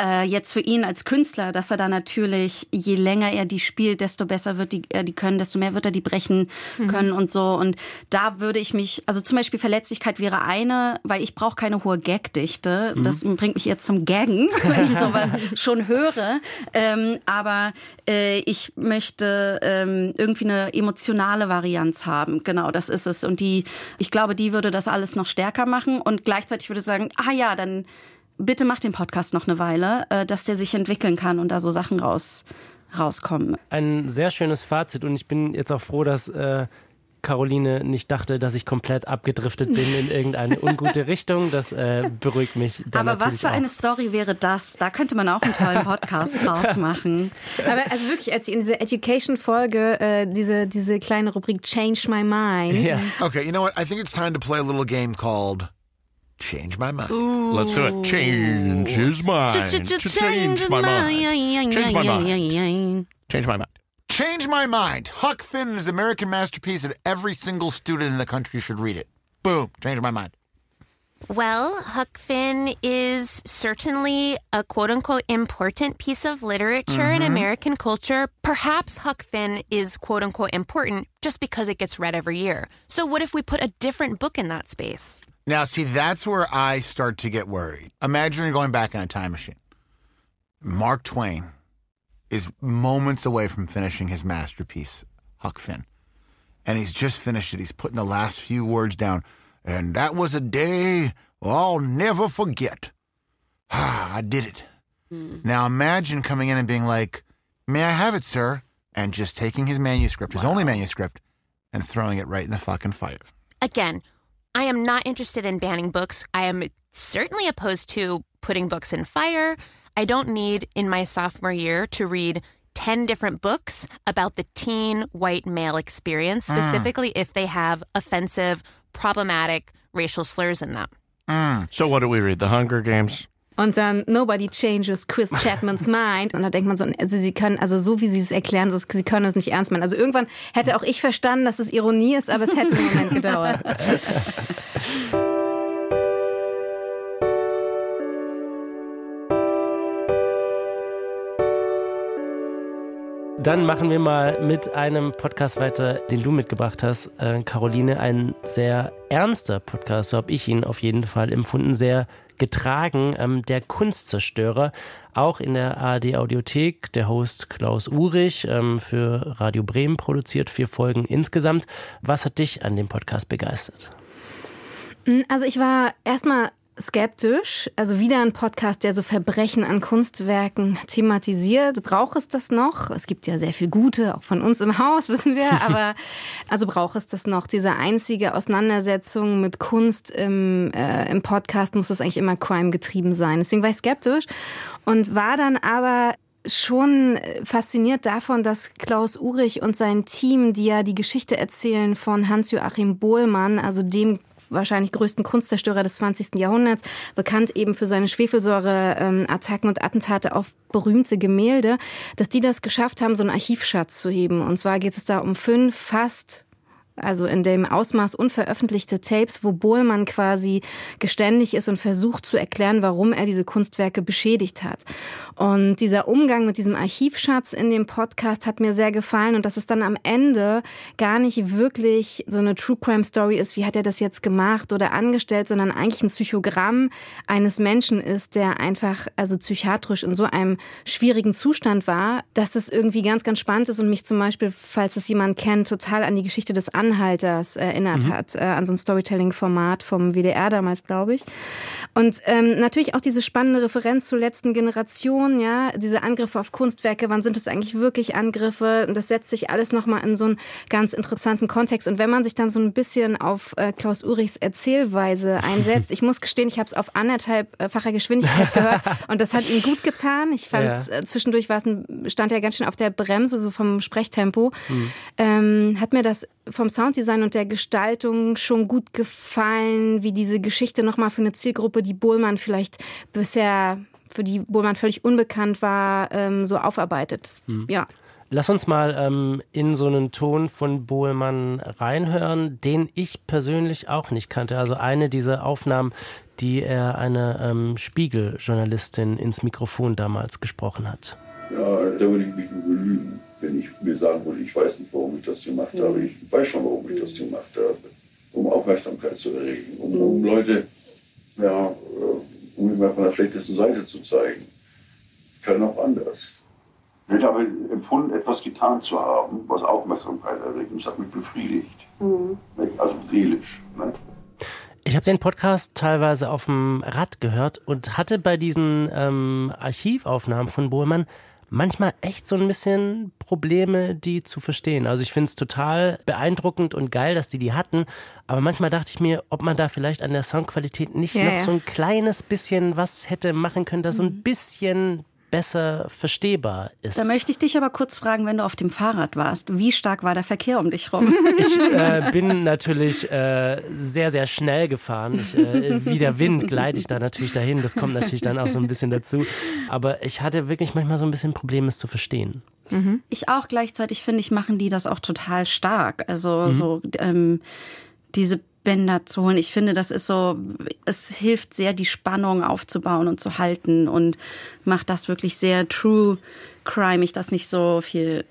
Speaker 1: äh, jetzt für ihn als Künstler, dass er da natürlich, je länger er die spielt, desto besser wird die, äh, die können, desto mehr wird er die brechen mhm. können und so. Und da würde ich mich, also zum Beispiel Verletzlichkeit wäre eine, weil ich brauche keine hohe Gagdichte. Mhm. Das bringt mich jetzt zum Gaggen, wenn ich sowas schon höre. Ähm, aber äh, ich möchte ähm, irgendwie eine emotionale Varianz haben. Genau, das ist es. Und die, ich glaube, die würde das alles noch stärker machen. Und gleichzeitig würde ich sagen, ah ja, dann bitte mach den Podcast noch eine Weile, äh, dass der sich entwickeln kann und da so Sachen raus, rauskommen.
Speaker 3: Ein sehr schönes Fazit und ich bin jetzt auch froh, dass äh, Caroline nicht dachte, dass ich komplett abgedriftet bin in irgendeine ungute Richtung. Das äh, beruhigt mich.
Speaker 1: Aber was für auch. eine Story wäre das? Da könnte man auch einen tollen Podcast draus machen.
Speaker 2: Aber also wirklich, als ich in dieser Education-Folge äh, diese, diese kleine Rubrik Change My Mind.
Speaker 8: Yeah. Okay, you know what? I think it's time to play a little game called Change my mind.
Speaker 10: Ooh. Let's do it. Change his mind. Change my mind. Change my mind. Change my mind.
Speaker 8: Change my mind. Huck Finn is an American masterpiece, and every single student in the country should read it. Boom. Change my mind.
Speaker 11: Well, Huck Finn is certainly a quote unquote important piece of literature mm-hmm. in American culture. Perhaps Huck Finn is quote unquote important just because it gets read every year. So, what if we put a different book in that space?
Speaker 8: Now, see, that's where I start to get worried. Imagine you're going back in a time machine. Mark Twain is moments away from finishing his masterpiece, Huck Finn. And he's just finished it. He's putting the last few words down. And that was a day I'll never forget. Ah, I did it. Mm. Now imagine coming in and being like, May I have it, sir? And just taking his manuscript, wow. his only manuscript, and throwing it right in the fucking fire.
Speaker 11: Again, I am not interested in banning books. I am certainly opposed to putting books in fire. I don't need in my sophomore year to read 10 different books about the teen white male experience, mm. specifically mm. if they have offensive, problematic racial slurs in them.
Speaker 10: Mm. So, what do we read? The Hunger Games?
Speaker 2: Und dann Nobody changes Chris Chapmans mind. Und da denkt man so, also sie können, also so wie sie es erklären, so, sie können es nicht ernst meinen. Also irgendwann hätte auch ich verstanden, dass es Ironie ist, aber es hätte einen Moment gedauert.
Speaker 3: Dann machen wir mal mit einem Podcast weiter, den du mitgebracht hast, äh, Caroline. Ein sehr ernster Podcast, so habe ich ihn auf jeden Fall empfunden. Sehr getragen. Ähm, der Kunstzerstörer, auch in der ARD Audiothek. Der Host Klaus Urich ähm, für Radio Bremen produziert vier Folgen insgesamt. Was hat dich an dem Podcast begeistert?
Speaker 2: Also ich war erstmal skeptisch. Also wieder ein Podcast, der so Verbrechen an Kunstwerken thematisiert. Braucht es das noch? Es gibt ja sehr viel Gute, auch von uns im Haus, wissen wir. Aber also braucht es das noch? Diese einzige Auseinandersetzung mit Kunst im, äh, im Podcast muss das eigentlich immer Crime getrieben sein. Deswegen war ich skeptisch und war dann aber schon fasziniert davon, dass Klaus Urich und sein Team, die ja die Geschichte erzählen von Hans-Joachim Bohlmann, also dem wahrscheinlich größten Kunstzerstörer des 20. Jahrhunderts, bekannt eben für seine Schwefelsäure-Attacken und Attentate auf berühmte Gemälde, dass die das geschafft haben, so einen Archivschatz zu heben. Und zwar geht es da um fünf fast also in dem Ausmaß unveröffentlichte Tapes, wo Bohlmann quasi geständig ist und versucht zu erklären, warum er diese Kunstwerke beschädigt hat. Und dieser Umgang mit diesem Archivschatz in dem Podcast hat mir sehr gefallen und dass es dann am Ende gar nicht wirklich so eine True Crime Story ist, wie hat er das jetzt gemacht oder angestellt, sondern eigentlich ein Psychogramm eines Menschen ist, der einfach also psychiatrisch in so einem schwierigen Zustand war, dass es irgendwie ganz, ganz spannend ist und mich zum Beispiel, falls es jemand kennt, total an die Geschichte des Anhalters erinnert mhm. hat, äh, an so ein Storytelling-Format vom WDR damals, glaube ich. Und ähm, natürlich auch diese spannende Referenz zur letzten Generation, ja, diese Angriffe auf Kunstwerke, wann sind es eigentlich wirklich Angriffe? Und das setzt sich alles nochmal in so einen ganz interessanten Kontext. Und wenn man sich dann so ein bisschen auf äh, Klaus Urichs Erzählweise einsetzt, ich muss gestehen, ich habe es auf anderthalbfacher Geschwindigkeit gehört und das hat ihm gut getan. Ich fand ja. äh, zwischendurch war es stand er ganz schön auf der Bremse, so vom Sprechtempo. Mhm. Ähm, hat mir das vom Sounddesign und der Gestaltung schon gut gefallen, wie diese Geschichte nochmal für eine Zielgruppe, die Bohlmann vielleicht bisher, für die Bohlmann völlig unbekannt war, ähm, so aufarbeitet. Mhm. Ja.
Speaker 3: Lass uns mal ähm, in so einen Ton von Bohlmann reinhören, den ich persönlich auch nicht kannte. Also eine dieser Aufnahmen, die er eine ähm, Spiegel-Journalistin ins Mikrofon damals gesprochen hat.
Speaker 12: Ja, da würde ich mich nur belügen wenn ich mir sagen würde, ich weiß nicht, warum ich das gemacht habe. Ich weiß schon, warum ich das gemacht habe. Um Aufmerksamkeit zu erregen, um, um Leute, ja, äh, um mich mal von der schlechtesten Seite zu zeigen. Kann auch anders. Ich habe empfunden, etwas getan zu haben, was Aufmerksamkeit erregt. Und das hat mich befriedigt. Mhm. Also seelisch. Ne?
Speaker 3: Ich habe den Podcast teilweise auf dem Rad gehört und hatte bei diesen ähm, Archivaufnahmen von Bohlmann manchmal echt so ein bisschen Probleme, die zu verstehen. Also ich finde es total beeindruckend und geil, dass die die hatten. Aber manchmal dachte ich mir, ob man da vielleicht an der Soundqualität nicht ja, noch ja. so ein kleines bisschen was hätte machen können, das so ein mhm. bisschen besser verstehbar ist.
Speaker 1: Da möchte ich dich aber kurz fragen, wenn du auf dem Fahrrad warst, wie stark war der Verkehr um dich rum?
Speaker 3: Ich äh, bin natürlich äh, sehr, sehr schnell gefahren. Ich, äh, wie der Wind gleite ich da natürlich dahin. Das kommt natürlich dann auch so ein bisschen dazu. Aber ich hatte wirklich manchmal so ein bisschen Probleme, es zu verstehen.
Speaker 1: Mhm. Ich auch. Gleichzeitig finde ich, machen die das auch total stark. Also mhm. so ähm, diese Bänder zu holen. Ich finde, das ist so, es hilft sehr, die Spannung aufzubauen und zu halten und macht das wirklich sehr true crime ich das nicht so viel,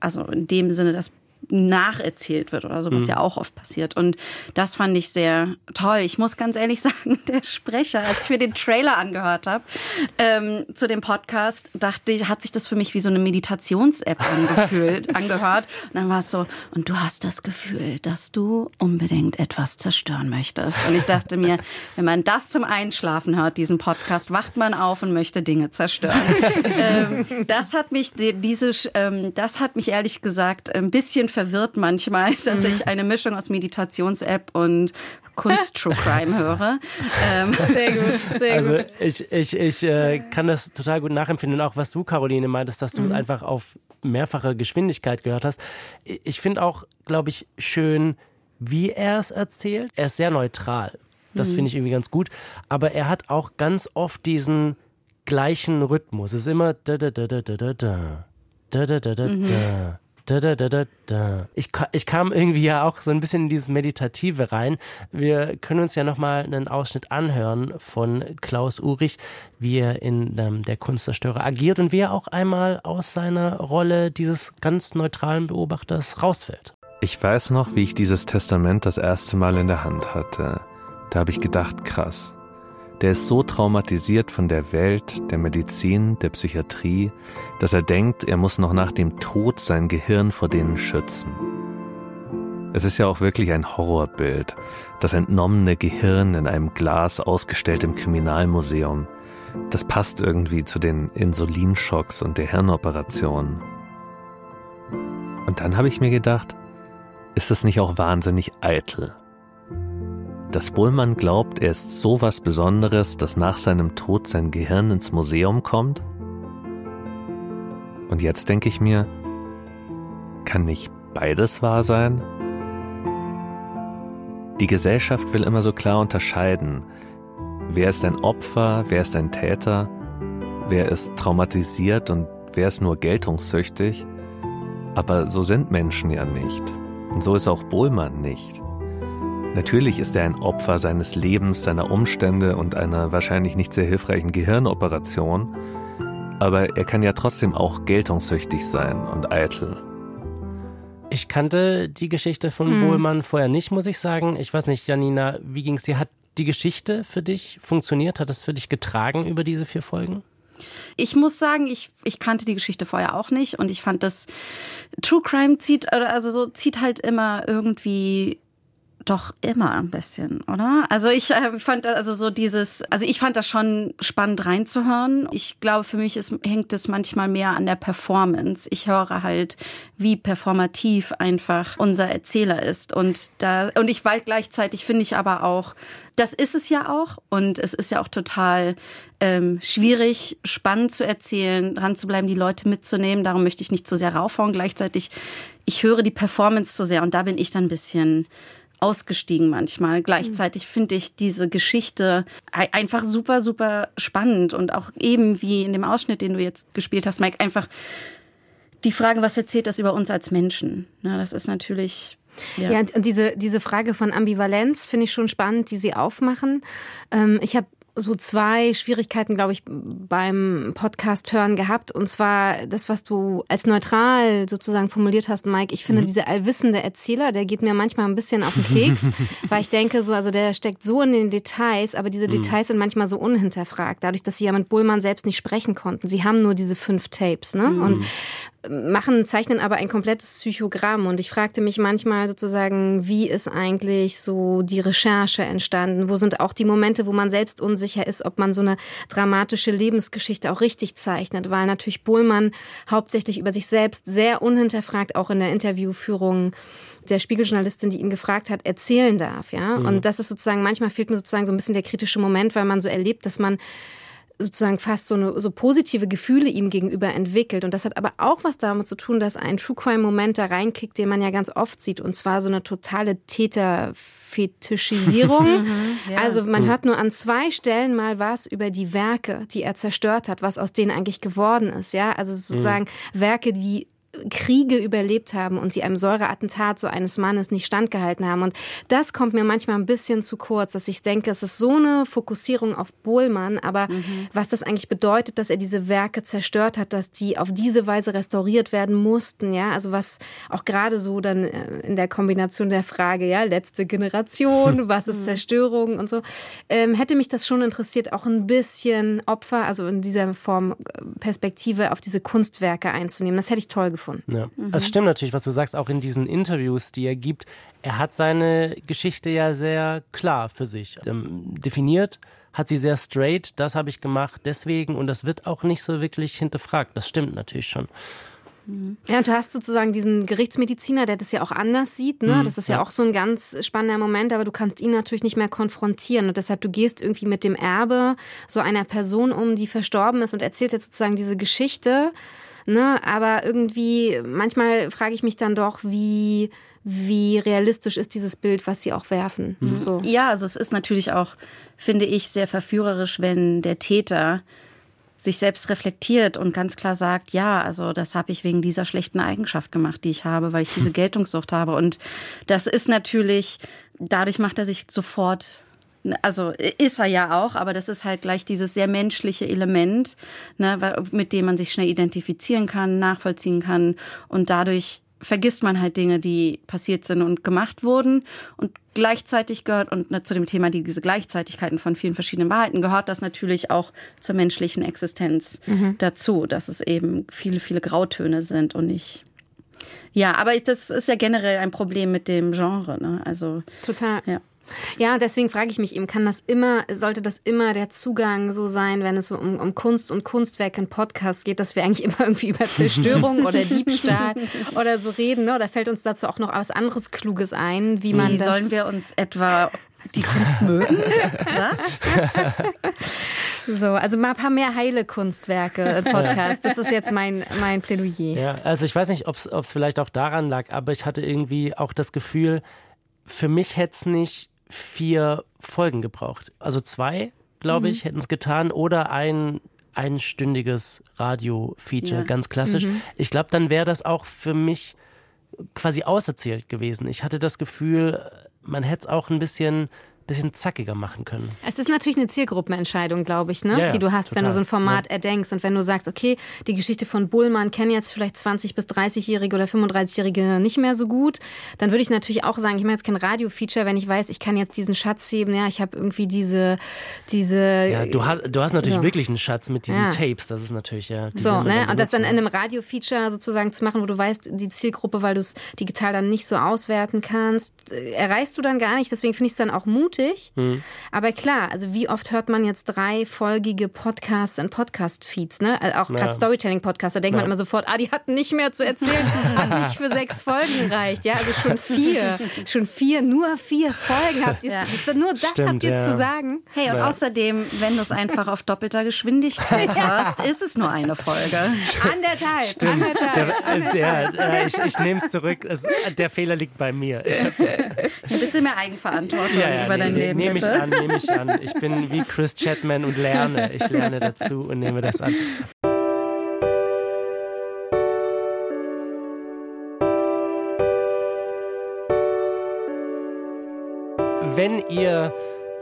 Speaker 1: also in dem Sinne, dass nacherzählt wird oder so, was mhm. ja auch oft passiert. Und das fand ich sehr toll. Ich muss ganz ehrlich sagen, der Sprecher, als ich mir den Trailer angehört habe ähm, zu dem Podcast, dachte ich, hat sich das für mich wie so eine Meditations-App angefühlt, angehört. Und dann war es so, und du hast das Gefühl, dass du unbedingt etwas zerstören möchtest. Und ich dachte mir, wenn man das zum Einschlafen hört, diesen Podcast, wacht man auf und möchte Dinge zerstören. ähm, das hat mich, diese, ähm, das hat mich ehrlich gesagt ein bisschen verwirrt manchmal, dass mhm. ich eine Mischung aus Meditations-App und Kunst-True Crime höre.
Speaker 2: Ähm. Sehr gut, sehr
Speaker 3: also
Speaker 2: gut.
Speaker 3: ich, ich, ich äh, kann das total gut nachempfinden. Und auch was du, Caroline, meintest, dass du mhm. einfach auf mehrfache Geschwindigkeit gehört hast. Ich finde auch, glaube ich, schön, wie er es erzählt. Er ist sehr neutral. Das mhm. finde ich irgendwie ganz gut. Aber er hat auch ganz oft diesen gleichen Rhythmus. Es ist immer da da da da da da da da da da da da da, da, da, da, da. Ich, ich kam irgendwie ja auch so ein bisschen in dieses Meditative rein. Wir können uns ja nochmal einen Ausschnitt anhören von Klaus Urich, wie er in ähm, Der Kunstzerstörer agiert und wie er auch einmal aus seiner Rolle dieses ganz neutralen Beobachters rausfällt.
Speaker 13: Ich weiß noch, wie ich dieses Testament das erste Mal in der Hand hatte. Da habe ich gedacht, krass. Der ist so traumatisiert von der Welt, der Medizin, der Psychiatrie, dass er denkt, er muss noch nach dem Tod sein Gehirn vor denen schützen. Es ist ja auch wirklich ein Horrorbild, das entnommene Gehirn in einem Glas ausgestellt im Kriminalmuseum. Das passt irgendwie zu den Insulinschocks und der Hirnoperation. Und dann habe ich mir gedacht, ist das nicht auch wahnsinnig eitel? Dass Bullmann glaubt, er ist so was Besonderes, dass nach seinem Tod sein Gehirn ins Museum kommt? Und jetzt denke ich mir, kann nicht beides wahr sein? Die Gesellschaft will immer so klar unterscheiden. Wer ist ein Opfer, wer ist ein Täter, wer ist traumatisiert und wer ist nur geltungssüchtig. Aber so sind Menschen ja nicht. Und so ist auch Bohlmann nicht. Natürlich ist er ein Opfer seines Lebens, seiner Umstände und einer wahrscheinlich nicht sehr hilfreichen Gehirnoperation, aber er kann ja trotzdem auch geltungssüchtig sein und eitel.
Speaker 3: Ich kannte die Geschichte von
Speaker 2: Hm.
Speaker 3: Bohlmann vorher nicht, muss ich sagen. Ich weiß nicht, Janina, wie ging es dir? Hat die Geschichte für dich funktioniert? Hat es für dich getragen über diese vier Folgen?
Speaker 1: Ich muss sagen, ich, ich kannte die Geschichte vorher auch nicht und ich fand das True Crime zieht, also so zieht halt immer irgendwie doch immer ein bisschen, oder? Also ich äh, fand also so dieses, also ich fand das schon spannend reinzuhören. Ich glaube, für mich ist, hängt es manchmal mehr an der Performance. Ich höre halt, wie performativ einfach unser Erzähler ist und da und ich weiß gleichzeitig finde ich aber auch, das ist es ja auch und es ist ja auch total ähm, schwierig, spannend zu erzählen, dran zu bleiben, die Leute mitzunehmen. Darum möchte ich nicht zu sehr raufhauen. Gleichzeitig, ich höre die Performance zu sehr und da bin ich dann ein bisschen ausgestiegen manchmal. Gleichzeitig finde ich diese Geschichte ei- einfach super, super spannend und auch eben wie in dem Ausschnitt, den du jetzt gespielt hast, Mike, einfach die Frage, was erzählt das über uns als Menschen? Na, das ist natürlich ja.
Speaker 2: Ja, und diese, diese Frage von Ambivalenz finde ich schon spannend, die Sie aufmachen. Ähm, ich habe so zwei Schwierigkeiten, glaube ich, beim Podcast hören gehabt. Und zwar das, was du als neutral sozusagen formuliert hast, Mike. Ich finde,
Speaker 14: Mhm.
Speaker 2: dieser allwissende Erzähler, der geht mir manchmal ein bisschen auf den Keks, weil ich denke so, also der steckt so in den Details, aber diese
Speaker 14: Mhm.
Speaker 2: Details sind manchmal so unhinterfragt, dadurch, dass sie ja mit Bullmann selbst nicht sprechen konnten. Sie haben nur diese fünf Tapes, ne?
Speaker 14: Mhm.
Speaker 2: Und machen, zeichnen aber ein komplettes Psychogramm. Und ich fragte mich manchmal sozusagen, wie ist eigentlich so die Recherche entstanden? Wo sind auch die Momente, wo man selbst unsicher ist, ob man so eine dramatische Lebensgeschichte auch richtig zeichnet? Weil natürlich Bohlmann hauptsächlich über sich selbst sehr unhinterfragt auch in der Interviewführung der Spiegeljournalistin, die ihn gefragt hat, erzählen darf, ja.
Speaker 14: Mhm.
Speaker 2: Und das ist sozusagen, manchmal fehlt mir sozusagen so ein bisschen der kritische Moment, weil man so erlebt, dass man sozusagen fast so, eine, so positive Gefühle ihm gegenüber entwickelt. Und das hat aber auch was damit zu tun, dass ein True Crime-Moment da reinkickt, den man ja ganz oft sieht. Und zwar so eine totale Täterfetischisierung.
Speaker 14: Mhm, ja.
Speaker 2: Also man
Speaker 14: Mhm.
Speaker 2: hört nur an zwei Stellen mal was über die Werke, die er zerstört hat, was aus denen eigentlich geworden ist. Ja, also sozusagen Werke, die Kriege überlebt haben und die einem Säureattentat so eines Mannes nicht standgehalten haben. Und das kommt mir manchmal ein bisschen zu kurz, dass ich denke, es ist so eine Fokussierung auf Bohlmann, aber was das eigentlich bedeutet, dass er diese Werke zerstört hat, dass die auf diese Weise restauriert werden mussten, ja, also was auch gerade so dann äh, in der Kombination der Frage, ja, letzte Generation, was ist Zerstörung und so, ähm, hätte mich das schon interessiert, auch ein bisschen Opfer, also in dieser Form äh, Perspektive auf diese Kunstwerke einzunehmen. Das hätte ich toll gefunden.
Speaker 3: Ja.
Speaker 2: Mhm.
Speaker 3: Es stimmt natürlich, was du sagst, auch in diesen Interviews, die er gibt. Er hat seine Geschichte ja sehr klar für sich ähm, definiert, hat sie sehr straight, das habe ich gemacht, deswegen, und das wird auch nicht so wirklich hinterfragt. Das stimmt natürlich schon.
Speaker 2: Ja, und du hast sozusagen diesen Gerichtsmediziner, der das ja auch anders sieht. Ne?
Speaker 3: Mhm,
Speaker 2: Das ist ja.
Speaker 3: ja.
Speaker 2: auch so ein ganz spannender Moment, aber du kannst ihn natürlich nicht mehr konfrontieren. Und deshalb, du gehst irgendwie mit dem Erbe so einer Person um, die verstorben ist und erzählst jetzt sozusagen diese Geschichte. Ne? Aber irgendwie, manchmal frage ich mich dann doch, wie, wie realistisch ist dieses Bild, was sie auch werfen. So.
Speaker 1: Ja, also es ist natürlich auch, finde ich, sehr verführerisch, wenn der Täter sich selbst reflektiert und ganz klar sagt, ja, also das habe ich wegen dieser schlechten Eigenschaft gemacht, die ich habe, weil ich diese Geltungssucht habe. Und das ist natürlich, dadurch macht er sich sofort also ist er ja auch, aber das ist halt gleich dieses sehr menschliche Element, ne, mit dem man sich schnell identifizieren kann, nachvollziehen kann und dadurch vergisst man halt Dinge, die passiert sind und gemacht wurden und gleichzeitig gehört und ne, zu dem Thema die, diese Gleichzeitigkeiten von vielen verschiedenen Wahrheiten gehört das natürlich auch zur menschlichen Existenz
Speaker 2: Mhm.
Speaker 1: dazu, dass es eben viele viele Grautöne sind und nicht ja, aber das ist ja generell ein Problem mit dem Genre, ne? Also
Speaker 2: total.
Speaker 1: Ja.
Speaker 2: Ja, deswegen frage ich mich eben, kann das immer, sollte das immer der Zugang so sein, wenn es so um, um Kunst und Kunstwerk in Podcasts geht, dass wir eigentlich immer irgendwie über Zerstörung oder Diebstahl oder so reden, ne? Oder fällt uns dazu auch noch was anderes Kluges ein, wie man
Speaker 1: Wie
Speaker 2: das...
Speaker 1: sollen wir uns etwa die Kunst mögen? Was?
Speaker 2: So, also mal ein paar mehr heile Kunstwerke im Podcast. Das ist jetzt mein, mein Plädoyer.
Speaker 3: Ja, also ich weiß nicht, ob es vielleicht auch daran lag, aber ich hatte irgendwie auch das Gefühl, für mich hätte es nicht vier Folgen gebraucht. Also zwei, glaube ich, mhm. hätten es getan oder ein einstündiges Radio-Feature, ja. ganz klassisch. Mhm. Ich glaube, dann wäre das auch für mich quasi auserzählt gewesen. Ich hatte das Gefühl, man hätte es auch ein bisschen bisschen zackiger machen können.
Speaker 2: Es ist natürlich eine Zielgruppenentscheidung, glaube ich, ne? Ja, die du hast, total. wenn du so ein Format ja. erdenkst und wenn du sagst, okay, die Geschichte von Bullmann kennen jetzt vielleicht 20 bis 30-Jährige oder 35-Jährige nicht mehr so gut, dann würde ich natürlich auch sagen, ich mache jetzt kein Radio-Feature, wenn ich weiß, ich kann jetzt diesen Schatz heben, ja, ich habe irgendwie diese diese
Speaker 3: Ja, du hast du hast natürlich so. wirklich einen Schatz mit diesen ja. Tapes, das ist natürlich ja
Speaker 2: So, ne? Und das dann in einem Radio-Feature sozusagen zu machen, wo du weißt, die Zielgruppe, weil du es digital dann nicht so auswerten kannst, äh, erreichst du dann gar nicht, deswegen finde ich es dann auch mutig mutig. Mhm. Aber klar, also wie oft hört man jetzt dreifolgige Podcasts in Podcast-Feeds, ne? Also auch gerade ja. Storytelling-Podcasts, da denkt ja. man immer sofort, ah, die hatten nicht mehr zu erzählen, hat nicht für sechs Folgen gereicht. Ja, also schon vier. schon vier, nur vier Folgen habt ihr ja. zu, nur das Stimmt, habt ihr zu sagen.
Speaker 1: Hey, und außerdem, wenn du es einfach auf doppelter Geschwindigkeit hörst, ist es nur eine Folge.
Speaker 2: Anderthalb.
Speaker 3: Stimmt. Anderthalb. Der, der, ich ich nehme es zurück. Es, der Fehler liegt bei mir. Ich
Speaker 1: hab, ein bisschen mehr Eigenverantwortung über dein Leben.
Speaker 3: Nehme
Speaker 1: ich
Speaker 3: an, nehme ich an. Ich bin wie Chris Chatman und lerne. Ich lerne dazu und nehme das an. Wenn ihr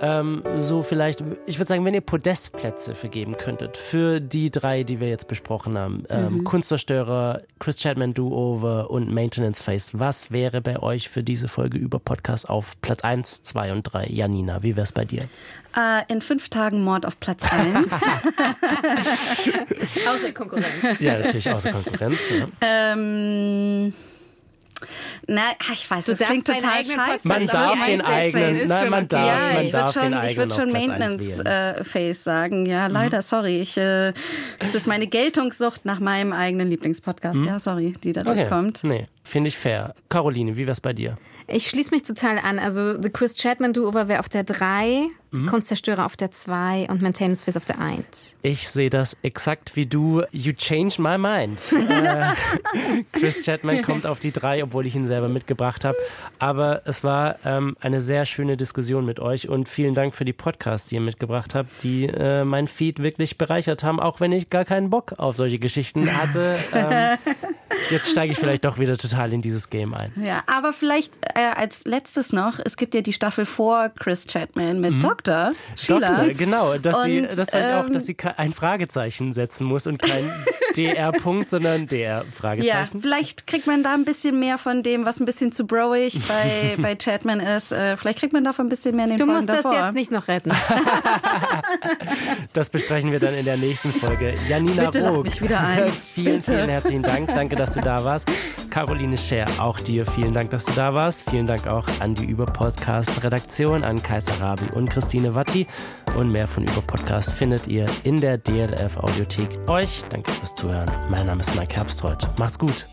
Speaker 3: ähm, so vielleicht, ich würde sagen, wenn ihr Podestplätze vergeben könntet für die drei, die wir jetzt besprochen haben, ähm, mhm. Kunstzerstörer, Chris Chapman Do-Over und Maintenance Face, was wäre bei euch für diese Folge über Podcast auf Platz 1, 2 und 3? Janina, wie wäre es bei dir?
Speaker 1: Uh, in fünf Tagen Mord auf Platz 1.
Speaker 2: außer Konkurrenz.
Speaker 3: Ja, natürlich außer Konkurrenz. Ja.
Speaker 1: Ähm na, ich weiß, du das klingt total scheiße.
Speaker 3: Man darf den eigenen, nein, man darf, ja, man
Speaker 1: ich
Speaker 3: darf
Speaker 1: schon,
Speaker 3: den
Speaker 1: Ich würde schon Maintenance äh, Face sagen. Ja, mhm. leider, sorry. Ich, äh, es ist meine Geltungssucht nach meinem eigenen Lieblingspodcast. Mhm. Ja, sorry, die dadurch okay. kommt.
Speaker 3: Nee, finde ich fair. Caroline, wie wär's bei dir?
Speaker 2: Ich schließe mich total an. Also The Chris Chapman Duo wäre auf der 3, mhm. Kunstzerstörer auf der 2 und Maintenance Face auf der 1.
Speaker 3: Ich sehe das exakt wie du. You change my mind. äh, Chris Chapman kommt auf die 3, obwohl ich ihn selber mitgebracht habe. Aber es war ähm, eine sehr schöne Diskussion mit euch und vielen Dank für die Podcasts, die ihr mitgebracht habt, die äh, mein Feed wirklich bereichert haben, auch wenn ich gar keinen Bock auf solche Geschichten hatte. Ähm, jetzt steige ich vielleicht doch wieder total in dieses Game ein.
Speaker 1: Ja, aber vielleicht äh, als letztes noch, es gibt ja die Staffel vor Chris Chapman mit mhm. Dr. Sheila.
Speaker 3: Doktor, genau. Dass und, sie, das ähm, auch, dass sie ein Fragezeichen setzen muss und kein DR-Punkt, sondern DR-Fragezeichen.
Speaker 1: Ja, vielleicht kriegt man da ein bisschen mehr von dem, was ein bisschen zu broig bei, bei Chapman ist. Äh, vielleicht kriegt man davon ein bisschen mehr in den
Speaker 2: Du
Speaker 1: Folgen
Speaker 2: musst
Speaker 1: davor.
Speaker 2: das jetzt nicht noch retten.
Speaker 3: das besprechen wir dann in der nächsten Folge. Janina
Speaker 1: Bitte
Speaker 3: Rook,
Speaker 1: mich wieder ein.
Speaker 3: vielen,
Speaker 1: Bitte.
Speaker 3: vielen herzlichen Dank. Danke, dass du da warst. Caroline Scher, auch dir vielen Dank, dass du da warst. Vielen Dank auch an die Über-Podcast-Redaktion, an Kaiser Rabi und Christine Watti. Und mehr von Über-Podcast findet ihr in der DLF-Audiothek. Euch danke fürs Zuhören. Mein Name ist Mike Herbstreuth. Macht's gut.